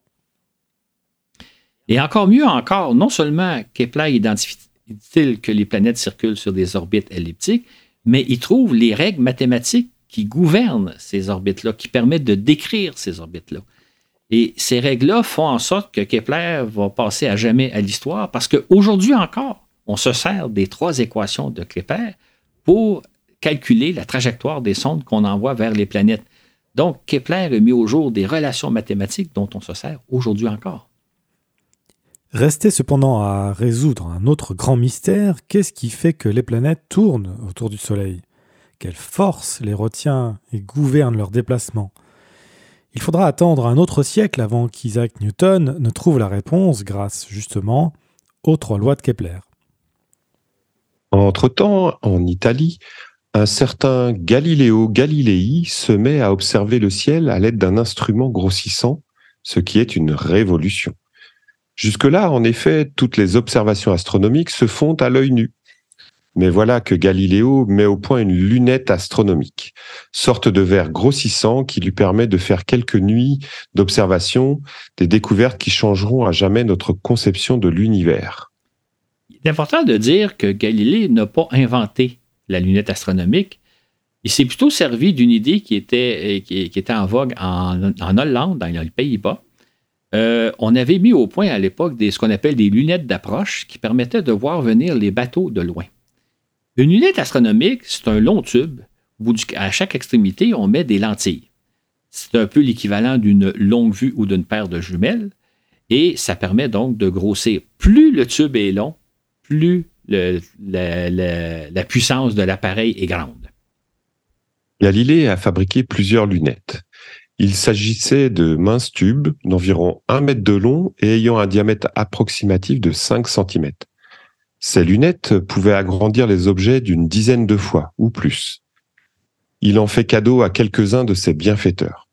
Et encore mieux encore, non seulement Kepler identifie-t-il que les planètes circulent sur des orbites elliptiques, mais il trouve les règles mathématiques qui gouvernent ces orbites-là, qui permettent de décrire ces orbites-là. Et ces règles-là font en sorte que Kepler va passer à jamais à l'histoire parce qu'aujourd'hui encore, on se sert des trois équations de Kepler pour calculer la trajectoire des sondes qu'on envoie vers les planètes. Donc, Kepler a mis au jour des relations mathématiques dont on se sert aujourd'hui encore. Restait cependant à résoudre un autre grand mystère, qu'est-ce qui fait que les planètes tournent autour du Soleil? Quelle force les retient et gouverne leur déplacement? Il faudra attendre un autre siècle avant qu'Isaac Newton ne trouve la réponse grâce justement aux trois lois de Kepler. Entre-temps, en Italie, un certain Galileo Galilei se met à observer le ciel à l'aide d'un instrument grossissant, ce qui est une révolution. Jusque-là, en effet, toutes les observations astronomiques se font à l'œil nu. Mais voilà que Galiléo met au point une lunette astronomique, sorte de verre grossissant qui lui permet de faire quelques nuits d'observation, des découvertes qui changeront à jamais notre conception de l'univers. Il est important de dire que Galilée n'a pas inventé la lunette astronomique. Il s'est plutôt servi d'une idée qui était, était en vogue en, Hollande, dans les Pays-Bas, euh, on avait mis au point à l'époque ce qu'on appelle des lunettes d'approche qui permettaient de voir venir les bateaux de loin. Une lunette astronomique, c'est un long tube. à chaque extrémité, on met des lentilles. C'est un peu l'équivalent d'une longue vue ou d'une paire de jumelles. Et ça permet donc de grossir. Plus le tube est long, plus la, puissance de l'appareil est grande. Galilée a fabriqué plusieurs lunettes. Il s'agissait de minces tubes d'environ 1 mètre de long et ayant un diamètre approximatif de 5 cm. Ces lunettes pouvaient agrandir les objets d'une dizaine de fois ou plus. Il en fait cadeau à quelques-uns de ses bienfaiteurs.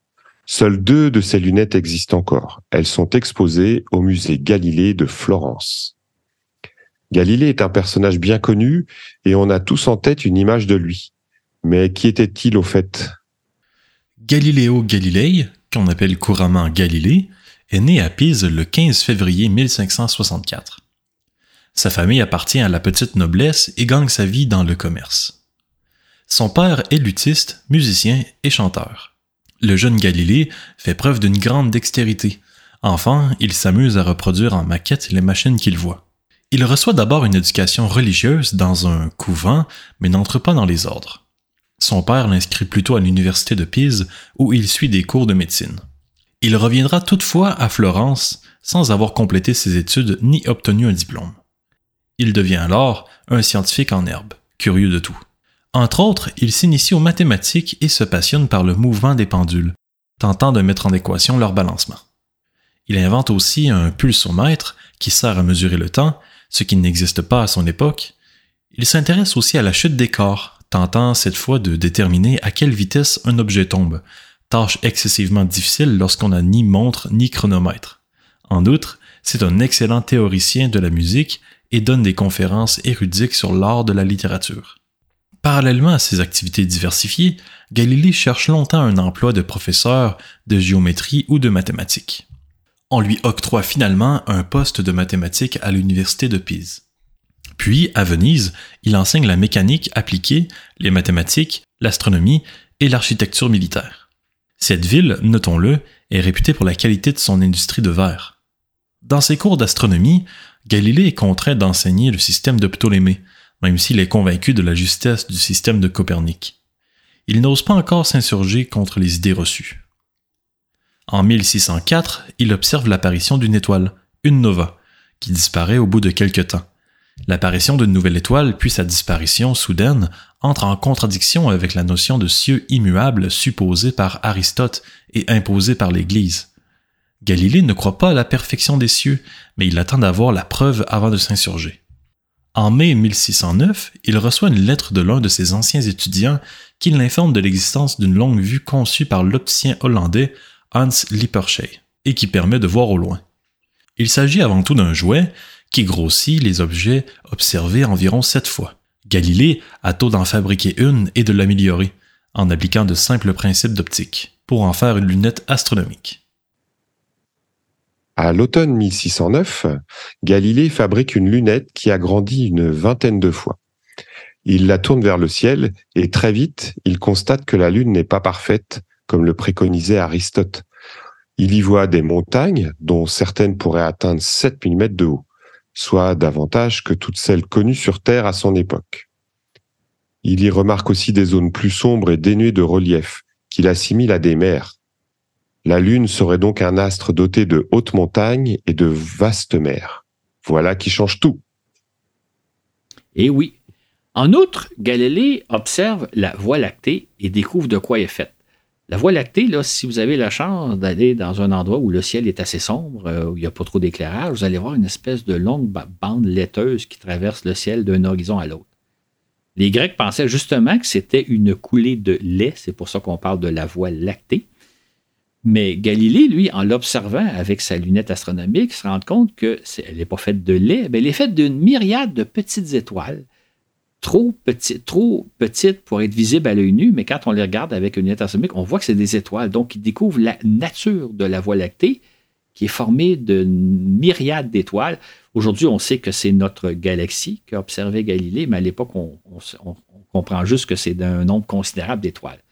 Seules deux de ces lunettes existent encore. Elles sont exposées au musée Galilée de Florence. Galilée est un personnage bien connu et on a tous en tête une image de lui. Mais qui était-il au fait? Galileo Galilei, qu'on appelle couramment Galilée, est né à Pise le 15 février 1564. Sa famille appartient à la petite noblesse et gagne sa vie dans le commerce. Son père est luthiste, musicien et chanteur. Le jeune Galilée fait preuve d'une grande dextérité. Enfant, il s'amuse à reproduire en maquette les machines qu'il voit. Il reçoit d'abord une éducation religieuse dans un couvent, mais n'entre pas dans les ordres. Son père l'inscrit plutôt à l'université de Pise, où il suit des cours de médecine. Il reviendra toutefois à Florence sans avoir complété ses études ni obtenu un diplôme. Il devient alors un scientifique en herbe, curieux de tout. Entre autres, il s'initie aux mathématiques et se passionne par le mouvement des pendules, tentant de mettre en équation leur balancement. Il invente aussi un pulsomètre qui sert à mesurer le temps, ce qui n'existe pas à son époque. Il s'intéresse aussi à la chute des corps, tentant cette fois de déterminer à quelle vitesse un objet tombe, tâche excessivement difficile lorsqu'on n'a ni montre ni chronomètre. En outre, c'est un excellent théoricien de la musique et donne des conférences érudiques sur l'art de la littérature. Parallèlement à ses activités diversifiées, Galilée cherche longtemps un emploi de professeur de géométrie ou de mathématiques. On lui octroie finalement un poste de mathématiques à l'université de Pise. Puis, à Venise, il enseigne la mécanique appliquée, les mathématiques, l'astronomie et l'architecture militaire. Cette ville, notons-le, est réputée pour la qualité de son industrie de verre. Dans ses cours d'astronomie, Galilée est contraint d'enseigner le système de Ptolémée, même s'il est convaincu de la justesse du système de Copernic. Il n'ose pas encore s'insurger contre les idées reçues. En 1604, il observe l'apparition d'une étoile, une nova, qui disparaît au bout de quelque temps. L'apparition d'une nouvelle étoile puis sa disparition soudaine entrent en contradiction avec la notion de cieux immuable supposée par Aristote et imposée par l'Église. Galilée ne croit pas à la perfection des cieux, mais il attend d'avoir la preuve avant de s'insurger. En mai 1609, il reçoit une lettre de l'un de ses anciens étudiants qui l'informe de l'existence d'une longue vue conçue par l'opticien hollandais Hans Lippershey et qui permet de voir au loin. Il s'agit avant tout d'un jouet, qui grossit les objets observés environ sept fois. Galilée a tôt d'en fabriquer une et de l'améliorer, en appliquant de simples principes d'optique, pour en faire une lunette astronomique. À l'automne 1609, Galilée fabrique une lunette qui a grandi une vingtaine de fois. Il la tourne vers le ciel et très vite, il constate que la Lune n'est pas parfaite, comme le préconisait Aristote. Il y voit des montagnes, dont certaines pourraient atteindre 7000 mètres de haut soit davantage que toutes celles connues sur Terre à son époque. Il y remarque aussi des zones plus sombres et dénuées de relief, qu'il assimile à des mers. La Lune serait donc un astre doté de hautes montagnes et de vastes mers. Voilà qui change tout. Eh oui. En outre, Galilée observe la Voie lactée et découvre de quoi elle est faite. La Voie lactée, là, si vous avez la chance d'aller dans un endroit où le ciel est assez sombre, euh, où il n'y a pas trop d'éclairage, vous allez voir une espèce de longue bande laiteuse qui traverse le ciel d'un horizon à l'autre. Les Grecs pensaient justement que c'était une coulée de lait, c'est pour ça qu'on parle de la Voie lactée. Mais Galilée, lui, en l'observant avec sa lunette astronomique, se rend compte qu'elle n'est pas faite de lait, mais elle est faite d'une myriade de petites étoiles trop petites, trop pour être visibles à l'œil nu, mais quand on les regarde avec une lunette astronomique, on voit que c'est des étoiles. Donc, il découvre la nature de la Voie lactée, qui est formée de myriades d'étoiles. Aujourd'hui, on sait que c'est notre galaxie qu'a observé Galilée, mais à l'époque, on, comprend juste que c'est d'un nombre considérable d'étoiles.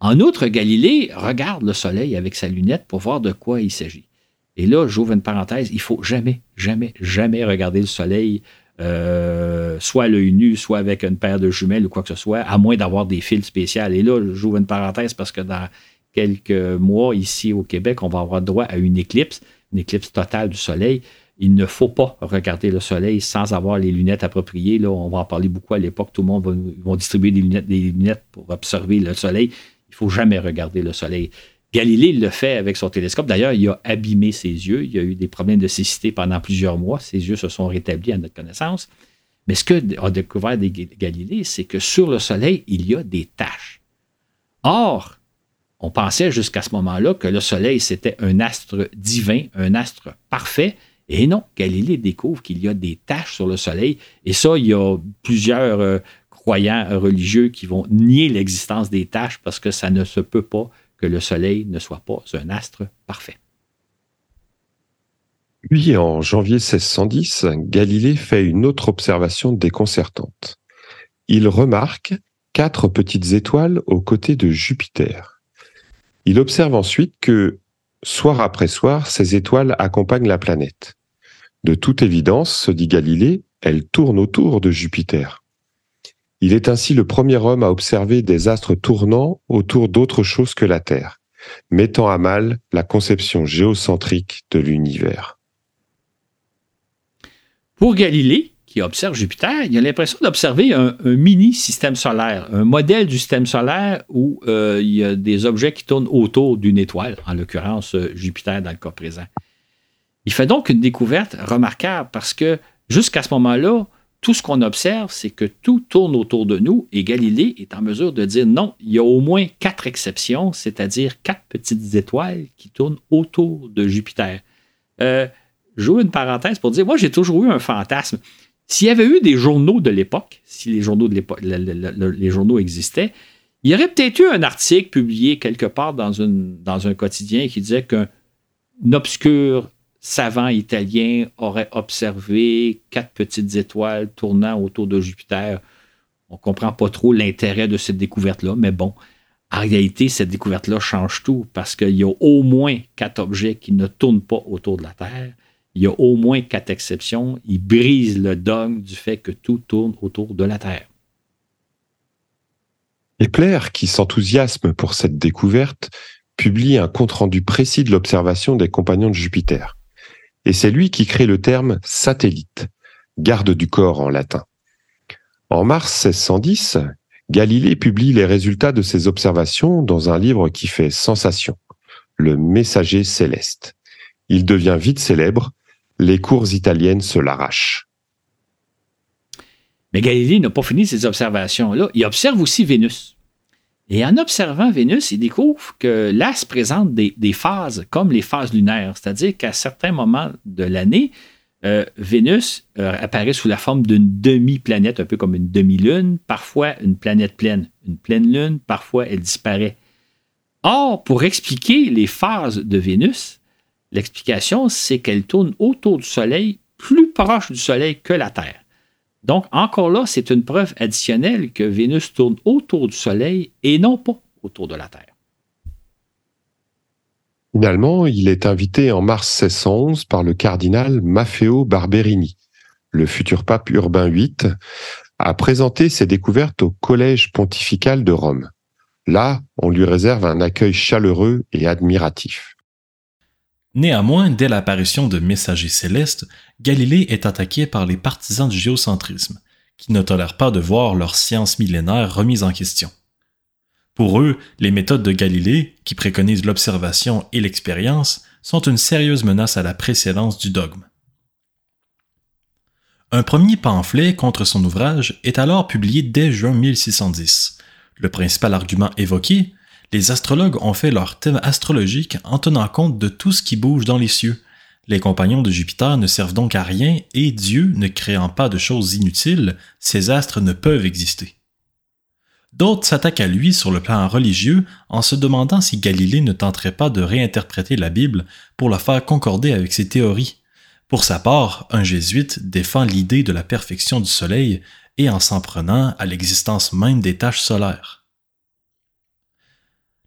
En outre, Galilée regarde le Soleil avec sa lunette pour voir de quoi il s'agit. Et là, j'ouvre une parenthèse, il faut jamais, jamais, jamais regarder le Soleil euh, soit à l'œil nu, soit avec une paire de jumelles ou quoi que ce soit, à moins d'avoir des fils spéciaux. Et là, j'ouvre une parenthèse parce que dans quelques mois, ici au Québec, on va avoir droit à une éclipse, une éclipse totale du Soleil. Il ne faut pas regarder le Soleil sans avoir les lunettes appropriées. Là, on va en parler beaucoup à l'époque. Tout le monde va, distribuer des lunettes, des lunettes pour observer le Soleil. Il ne faut jamais regarder le Soleil. Galilée le fait avec son télescope. D'ailleurs, il a abîmé ses yeux. Il a eu des problèmes de cécité pendant plusieurs mois. Ses yeux se sont rétablis à notre connaissance. Mais ce que a découvert Galilée, c'est que sur le Soleil, il y a des taches. Or, on pensait jusqu'à ce moment-là que le Soleil, c'était un astre divin, un astre parfait. Et non, Galilée découvre qu'il y a des taches sur le Soleil. Et ça, il y a plusieurs euh, croyants religieux qui vont nier l'existence des taches parce que ça ne se peut pas que le Soleil ne soit pas un astre parfait. Puis, en janvier 1610, Galilée fait une autre observation déconcertante. Il remarque quatre petites étoiles aux côtés de Jupiter. Il observe ensuite que, soir après soir, ces étoiles accompagnent la planète. De toute évidence, se dit Galilée, elles tournent autour de Jupiter. Il est ainsi le premier homme à observer des astres tournant autour d'autre chose que la Terre, mettant à mal la conception géocentrique de l'univers. Pour Galilée, qui observe Jupiter, il a l'impression d'observer un, mini système solaire, un modèle du système solaire où euh, il y a des objets qui tournent autour d'une étoile, en l'occurrence euh, Jupiter dans le cas présent. Il fait donc une découverte remarquable parce que jusqu'à ce moment-là, tout ce qu'on observe, c'est que tout tourne autour de nous et Galilée est en mesure de dire non, il y a au moins quatre exceptions, c'est-à-dire quatre petites étoiles qui tournent autour de Jupiter. Euh, J'ouvre une parenthèse pour dire, moi j'ai toujours eu un fantasme. S'il y avait eu des journaux de l'époque, si les journaux, de l'époque, existaient, il y aurait peut-être eu un article publié quelque part dans, dans un quotidien qui disait qu'un obscur savant italien aurait observé quatre petites étoiles tournant autour de Jupiter. On ne comprend pas trop l'intérêt de cette découverte-là, mais bon, en réalité, cette découverte-là change tout parce qu'il y a au moins quatre objets qui ne tournent pas autour de la Terre. Il y a au moins quatre exceptions. Il brise le dogme du fait que tout tourne autour de la Terre. Kepler, qui s'enthousiasme pour cette découverte, publie un compte-rendu précis de l'observation des compagnons de Jupiter et c'est lui qui crée le terme satellite, garde du corps en latin. En mars 1610, Galilée publie les résultats de ses observations dans un livre qui fait sensation, Le Messager céleste. Il devient vite célèbre, les cours italiennes se l'arrachent. Mais Galilée n'a pas fini ses observations-là. Il observe aussi Vénus. Et en observant Vénus, il découvre que l'as présente des, phases comme les phases lunaires, c'est-à-dire qu'à certains moments de l'année, euh, Vénus euh, apparaît sous la forme d'une demi-planète, un peu comme une demi-lune, parfois une planète pleine, une pleine lune, parfois elle disparaît. Or, pour expliquer les phases de Vénus, l'explication, c'est qu'elle tourne autour du Soleil, plus proche du Soleil que la Terre. Donc, encore là, c'est une preuve additionnelle que Vénus tourne autour du Soleil et non pas autour de la Terre. Finalement, il est invité en mars 1611 par le cardinal Maffeo Barberini, le futur pape Urbain VIII, à présenter ses découvertes au Collège pontifical de Rome. Là, on lui réserve un accueil chaleureux et admiratif. Néanmoins, dès l'apparition de messagers célestes, Galilée est attaqué par les partisans du géocentrisme, qui ne tolèrent pas de voir leur science millénaire remise en question. Pour eux, les méthodes de Galilée, qui préconisent l'observation et l'expérience, sont une sérieuse menace à la précédence du dogme. Un premier pamphlet contre son ouvrage est alors publié dès juin 1610. Le principal argument évoqué, les astrologues ont fait leur thème astrologique en tenant compte de tout ce qui bouge dans les cieux. Les compagnons de Jupiter ne servent donc à rien et Dieu ne créant pas de choses inutiles, ces astres ne peuvent exister. D'autres s'attaquent à lui sur le plan religieux en se demandant si Galilée ne tenterait pas de réinterpréter la Bible pour la faire concorder avec ses théories. Pour sa part, un jésuite défend l'idée de la perfection du Soleil et en s'en prenant à l'existence même des taches solaires.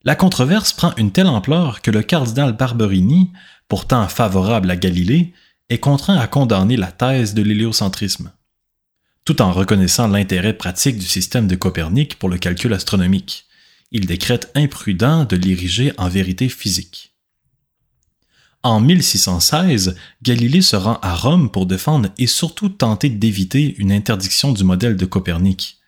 La controverse prend une telle ampleur que le cardinal Barberini, pourtant favorable à Galilée, est contraint à condamner la thèse de l'héliocentrisme tout en reconnaissant l'intérêt pratique du système de Copernic pour le calcul astronomique. Il décrète imprudent de l'ériger en vérité physique. En 1616, Galilée se rend à Rome pour défendre et surtout tenter d'éviter une interdiction du modèle de Copernic.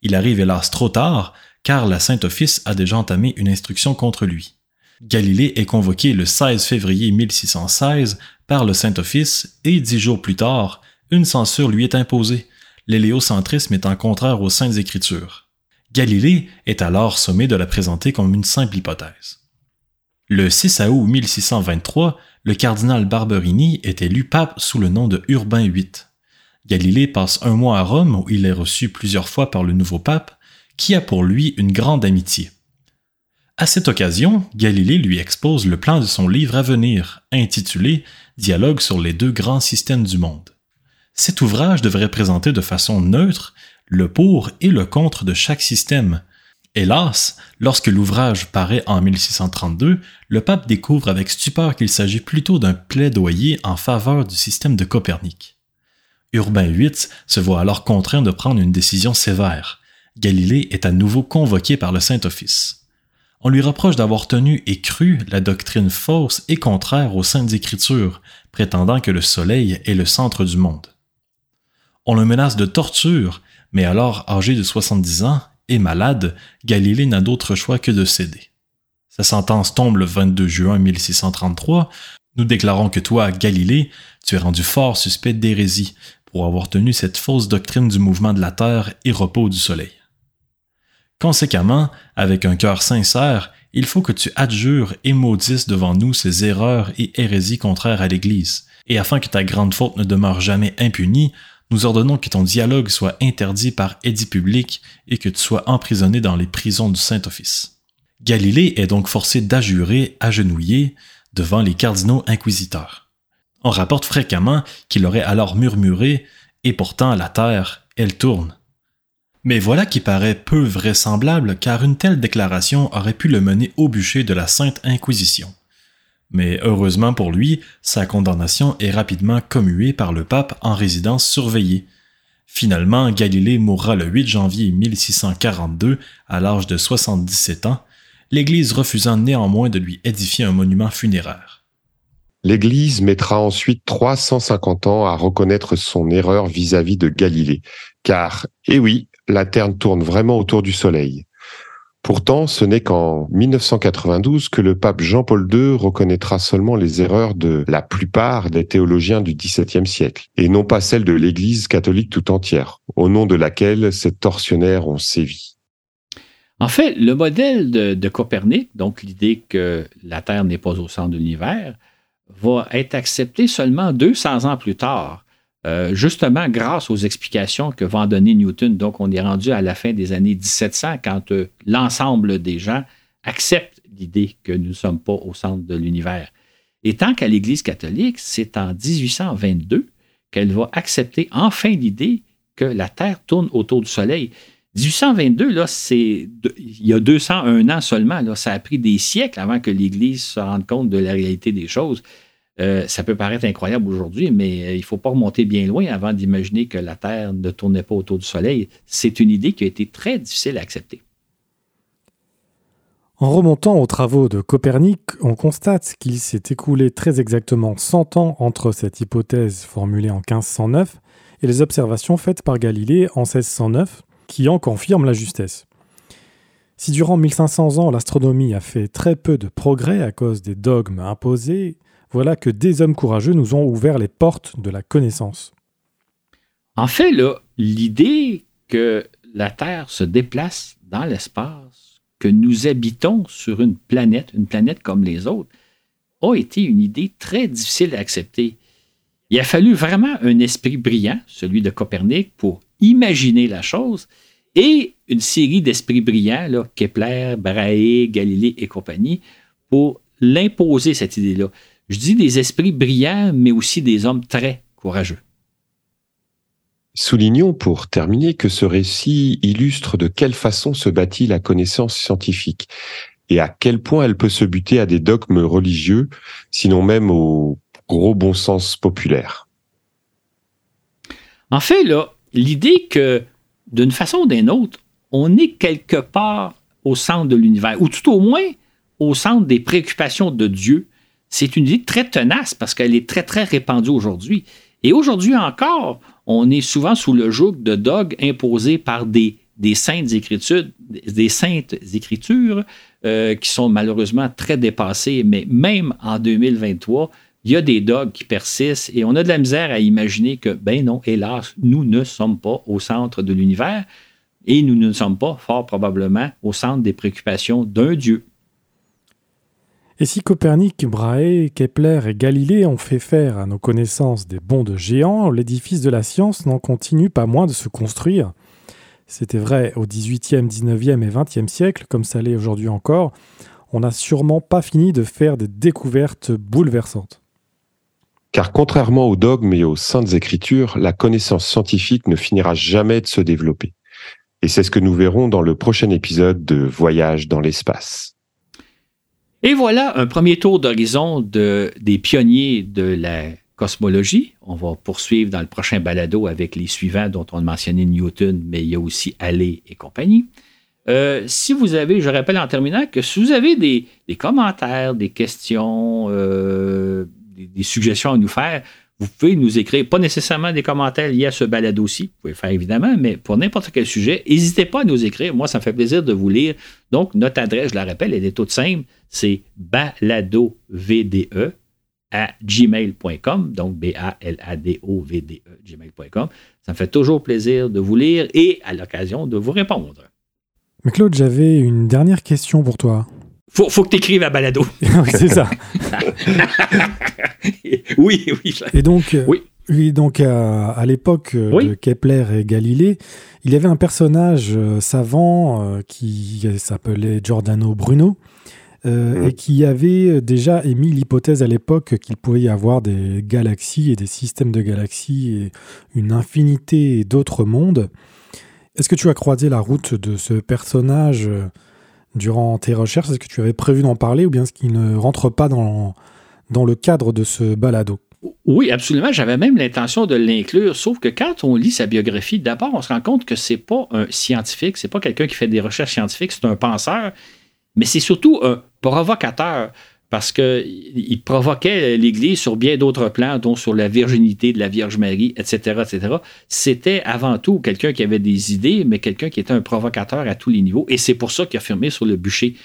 Il arrive hélas trop tard, car la Saint-Office a déjà entamé une instruction contre lui. Galilée est convoqué le 16 février 1616 par le Saint-Office et dix jours plus tard, une censure lui est imposée, l'héliocentrisme étant contraire aux saintes écritures. Galilée est alors sommé de la présenter comme une simple hypothèse. Le 6 août 1623, le cardinal Barberini est élu pape sous le nom de Urbain VIII. Galilée passe un mois à Rome où il est reçu plusieurs fois par le nouveau pape, qui a pour lui une grande amitié. À cette occasion, Galilée lui expose le plan de son livre à venir, intitulé Dialogue sur les deux grands systèmes du monde. Cet ouvrage devrait présenter de façon neutre le pour et le contre de chaque système. Hélas, lorsque l'ouvrage paraît en 1632, le pape découvre avec stupeur qu'il s'agit plutôt d'un plaidoyer en faveur du système de Copernic. Urbain VIII se voit alors contraint de prendre une décision sévère. Galilée est à nouveau convoqué par le Saint-Office. On lui reproche d'avoir tenu et cru la doctrine fausse et contraire aux saintes écritures, prétendant que le Soleil est le centre du monde. On le menace de torture, mais alors âgé de 70 ans et malade, Galilée n'a d'autre choix que de céder. Sa sentence tombe le 22 juin 1633. Nous déclarons que toi, Galilée, tu es rendu fort suspect d'hérésie pour avoir tenu cette fausse doctrine du mouvement de la Terre et repos du Soleil. Conséquemment, avec un cœur sincère, il faut que tu adjures et maudisses devant nous ces erreurs et hérésies contraires à l'Église, et afin que ta grande faute ne demeure jamais impunie, nous ordonnons que ton dialogue soit interdit par édit public et que tu sois emprisonné dans les prisons du Saint-Office. Galilée est donc forcé d'adjurer, agenouillé, devant les cardinaux inquisiteurs. On rapporte fréquemment qu'il aurait alors murmuré Et pourtant la terre, elle tourne. Mais voilà qui paraît peu vraisemblable car une telle déclaration aurait pu le mener au bûcher de la Sainte Inquisition. Mais heureusement pour lui, sa condamnation est rapidement commuée par le pape en résidence surveillée. Finalement, Galilée mourra le 8 janvier 1642 à l'âge de 77 ans, l'Église refusant néanmoins de lui édifier un monument funéraire. L'Église mettra ensuite 350 ans à reconnaître son erreur vis-à-vis de Galilée, car, eh oui, la Terre tourne vraiment autour du Soleil. Pourtant, ce n'est qu'en 1992 que le pape Jean-Paul II reconnaîtra seulement les erreurs de la plupart des théologiens du XVIIe siècle, et non pas celles de l'Église catholique tout entière, au nom de laquelle ces tortionnaires ont sévi. En fait, le modèle de, de Copernic, donc l'idée que la Terre n'est pas au centre de l'univers, va être accepté seulement 200 ans plus tard euh, justement grâce aux explications que va donner Newton. Donc, on est rendu à la fin des années 1700 quand euh, l'ensemble des gens acceptent l'idée que nous ne sommes pas au centre de l'univers. Et tant qu'à l'Église catholique, c'est en 1822 qu'elle va accepter enfin l'idée que la Terre tourne autour du Soleil. 1822, là, c'est il y a 201 ans seulement. Là, ça a pris des siècles avant que l'Église se rende compte de la réalité des choses. Euh, ça peut paraître incroyable aujourd'hui, mais euh, il ne faut pas remonter bien loin avant d'imaginer que la Terre ne tournait pas autour du Soleil. C'est une idée qui a été très difficile à accepter. En remontant aux travaux de Copernic, on constate qu'il s'est écoulé très exactement 100 ans entre cette hypothèse formulée en 1509 et les observations faites par Galilée en 1609, qui en confirment la justesse. Si durant 1500 ans l'astronomie a fait très peu de progrès à cause des dogmes imposés, voilà que des hommes courageux nous ont ouvert les portes de la connaissance. En fait, l'idée que la Terre se déplace dans l'espace, que nous habitons sur une planète, une planète comme les autres, a été une idée très difficile à accepter. Il a fallu vraiment un esprit brillant, celui de Copernic, pour imaginer la chose, et une série d'esprits brillants, Kepler, Brahe, Galilée et compagnie, pour l'imposer, cette idée-là. Je dis des esprits brillants, mais aussi des hommes très courageux. Soulignons pour terminer que ce récit illustre de quelle façon se bâtit la connaissance scientifique et à quel point elle peut se buter à des dogmes religieux, sinon même au gros bon sens populaire. En fait, là, l'idée que d'une façon ou d'une autre, on est quelque part au centre de l'univers, ou tout au moins au centre des préoccupations de Dieu, c'est une idée très tenace parce qu'elle est très, très répandue aujourd'hui. Et aujourd'hui encore, on est souvent sous le joug de dogmes imposés par des, saintes écritures, des saintes écritures euh, qui sont malheureusement très dépassées, mais même en 2023, il y a des dogmes qui persistent et on a de la misère à imaginer que, ben non, hélas, nous ne sommes pas au centre de l'univers et nous ne sommes pas fort probablement au centre des préoccupations d'un Dieu. Et si Copernic, Brahe, Kepler et Galilée ont fait faire à nos connaissances des bonds de géants, l'édifice de la science n'en continue pas moins de se construire. C'était vrai au XVIIIe, XIXe et XXe siècle, comme ça l'est aujourd'hui encore. On n'a sûrement pas fini de faire des découvertes bouleversantes. Car contrairement aux dogmes et aux saintes écritures, la connaissance scientifique ne finira jamais de se développer. Et c'est ce que nous verrons dans le prochain épisode de Voyage dans l'espace. Et voilà un premier tour d'horizon de, des pionniers de la cosmologie. On va poursuivre dans le prochain balado avec les suivants dont on a mentionné Newton, mais il y a aussi Halley et compagnie. Euh, si vous avez, je rappelle en terminant que si vous avez des, commentaires, des questions, euh, des, suggestions à nous faire, vous pouvez nous écrire, pas nécessairement des commentaires liés à ce balado aussi, vous pouvez le faire évidemment, mais pour n'importe quel sujet, n'hésitez pas à nous écrire. Moi, ça me fait plaisir de vous lire. Donc, notre adresse, je la rappelle, elle est toute simple, c'est baladovde à gmail.com, donc B-A-L-A-D-O-V-D-E, gmail.com. Ça me fait toujours plaisir de vous lire et à l'occasion de vous répondre. Mais Claude, j'avais une dernière question pour toi. Faut, faut que tu écrives à balado. oui, c'est ça. oui, oui. Et donc, euh, oui. donc à, l'époque euh, de Kepler et Galilée, il y avait un personnage euh, savant qui s'appelait Giordano Bruno. Mmh. et qui avait déjà émis l'hypothèse à l'époque qu'il pouvait y avoir des galaxies et des systèmes de galaxies et une infinité d'autres mondes. Est-ce que tu as croisé la route de ce personnage durant tes recherches Est-ce que tu avais prévu d'en parler ou bien est-ce qu'il ne rentre pas dans, dans le cadre de ce balado? Oui, absolument. J'avais même l'intention de l'inclure, sauf que quand on lit sa biographie, d'abord, on se rend compte que c'est pas un scientifique, c'est pas quelqu'un qui fait des recherches scientifiques, c'est un penseur, mais c'est surtout un provocateur parce qu'il provoquait l'Église sur bien d'autres plans, dont sur la virginité de la Vierge Marie, etc., etc. C'était avant tout quelqu'un qui avait des idées, mais quelqu'un qui était un provocateur à tous les niveaux. Et c'est pour ça qu'il a firmé sur le bûcher.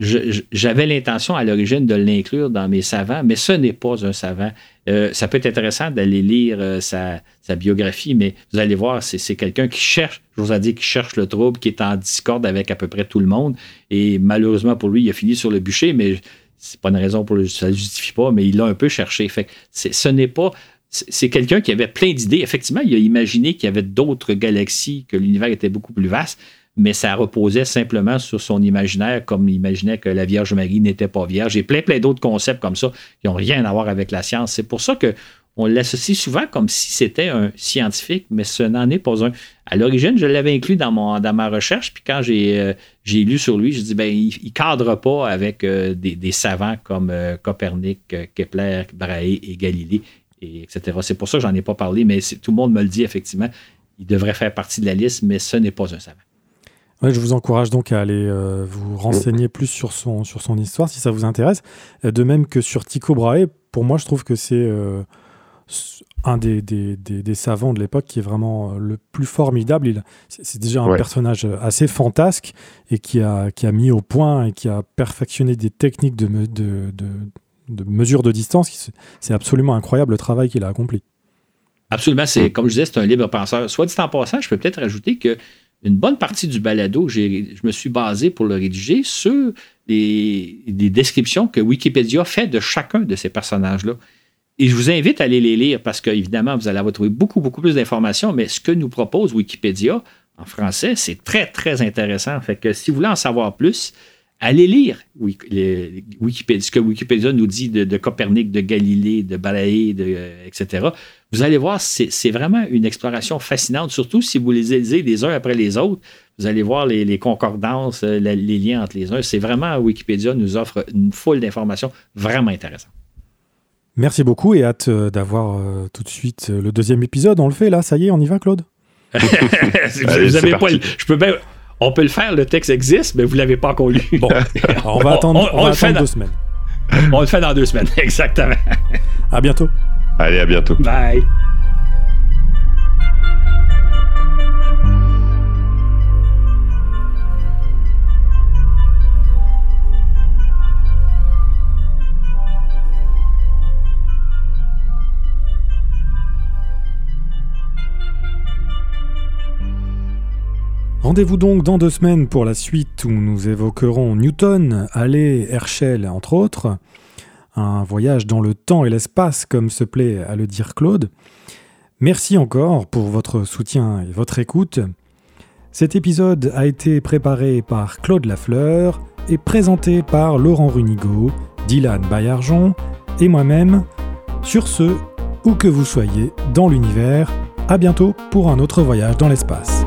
J'avais l'intention à l'origine de l'inclure dans mes savants, mais ce n'est pas un savant. Euh, ça peut être intéressant d'aller lire euh, sa, biographie, mais vous allez voir, c'est quelqu'un qui cherche, je vous ai dit, qui cherche le trouble, qui est en discorde avec à peu près tout le monde. Et malheureusement pour lui, il a fini sur le bûcher, mais c'est pas une raison pour le, ça ne justifie pas, mais il l'a un peu cherché. Fait ce n'est pas. C'est quelqu'un qui avait plein d'idées. Effectivement, il a imaginé qu'il y avait d'autres galaxies, que l'univers était beaucoup plus vaste, mais ça reposait simplement sur son imaginaire, comme il imaginait que la Vierge Marie n'était pas vierge. Et plein, plein d'autres concepts comme ça qui n'ont rien à voir avec la science. C'est pour ça que on l'associe souvent comme si c'était un scientifique, mais ce n'en est pas un. À l'origine, je l'avais inclus dans, mon, dans ma recherche, puis quand j'ai euh, lu sur lui, je dis ben il, ne cadre pas avec euh, des, savants comme euh, Copernic, Kepler, Brahe et Galilée, et etc. C'est pour ça que j'en ai pas parlé, mais tout le monde me le dit effectivement. Il devrait faire partie de la liste, mais ce n'est pas un savant. je vous encourage donc à aller vous renseigner plus sur son, sur son histoire si ça vous intéresse. De même que sur Tycho Brahe, pour moi, je trouve que c'est un des, des, des, savants de l'époque qui est vraiment euh, le plus formidable. C'est déjà un personnage assez fantasque et qui a, qui a mis au point et qui a perfectionné des techniques de, de, de, de mesure de distance. C'est absolument incroyable le travail qu'il a accompli. Absolument, c'est comme je disais, c'est un libre penseur. Soit dit en passant, je peux peut-être rajouter que une bonne partie du balado, je me suis basé pour le rédiger sur des, des descriptions que Wikipédia fait de chacun de ces personnages-là. Et je vous invite à aller les lire parce qu'évidemment, vous allez avoir trouvé beaucoup, beaucoup plus d'informations, mais ce que nous propose Wikipédia en français, c'est très, très intéressant. Fait que si vous voulez en savoir plus, allez lire Wikipédia, ce que Wikipédia nous dit de, Copernic, de Galilée, de Balaé, etc. Vous allez voir, c'est vraiment une exploration fascinante, surtout si vous les lisez les uns après les autres. Vous allez voir les, concordances, les liens entre les uns. C'est vraiment, Wikipédia nous offre une foule d'informations vraiment intéressantes. Merci beaucoup et hâte euh, d'avoir euh, tout de suite euh, le deuxième épisode. On le fait là, ça y est, on y va, Claude? Vous avez pas je peux on peut le faire, le texte existe, mais vous l'avez pas encore lu. Bon, on va attendre, on, va deux semaines. On le fait dans deux semaines, exactement. À bientôt. Allez, à bientôt. Bye. Rendez-vous donc dans deux semaines pour la suite où nous évoquerons Newton, Halley, Herschel, entre autres. Un voyage dans le temps et l'espace, comme se plaît à le dire Claude. Merci encore pour votre soutien et votre écoute. Cet épisode a été préparé par Claude Lafleur et présenté par Laurent Runigo, Dylan Bayarjon et moi-même. Sur ce, où que vous soyez dans l'univers, à bientôt pour un autre voyage dans l'espace.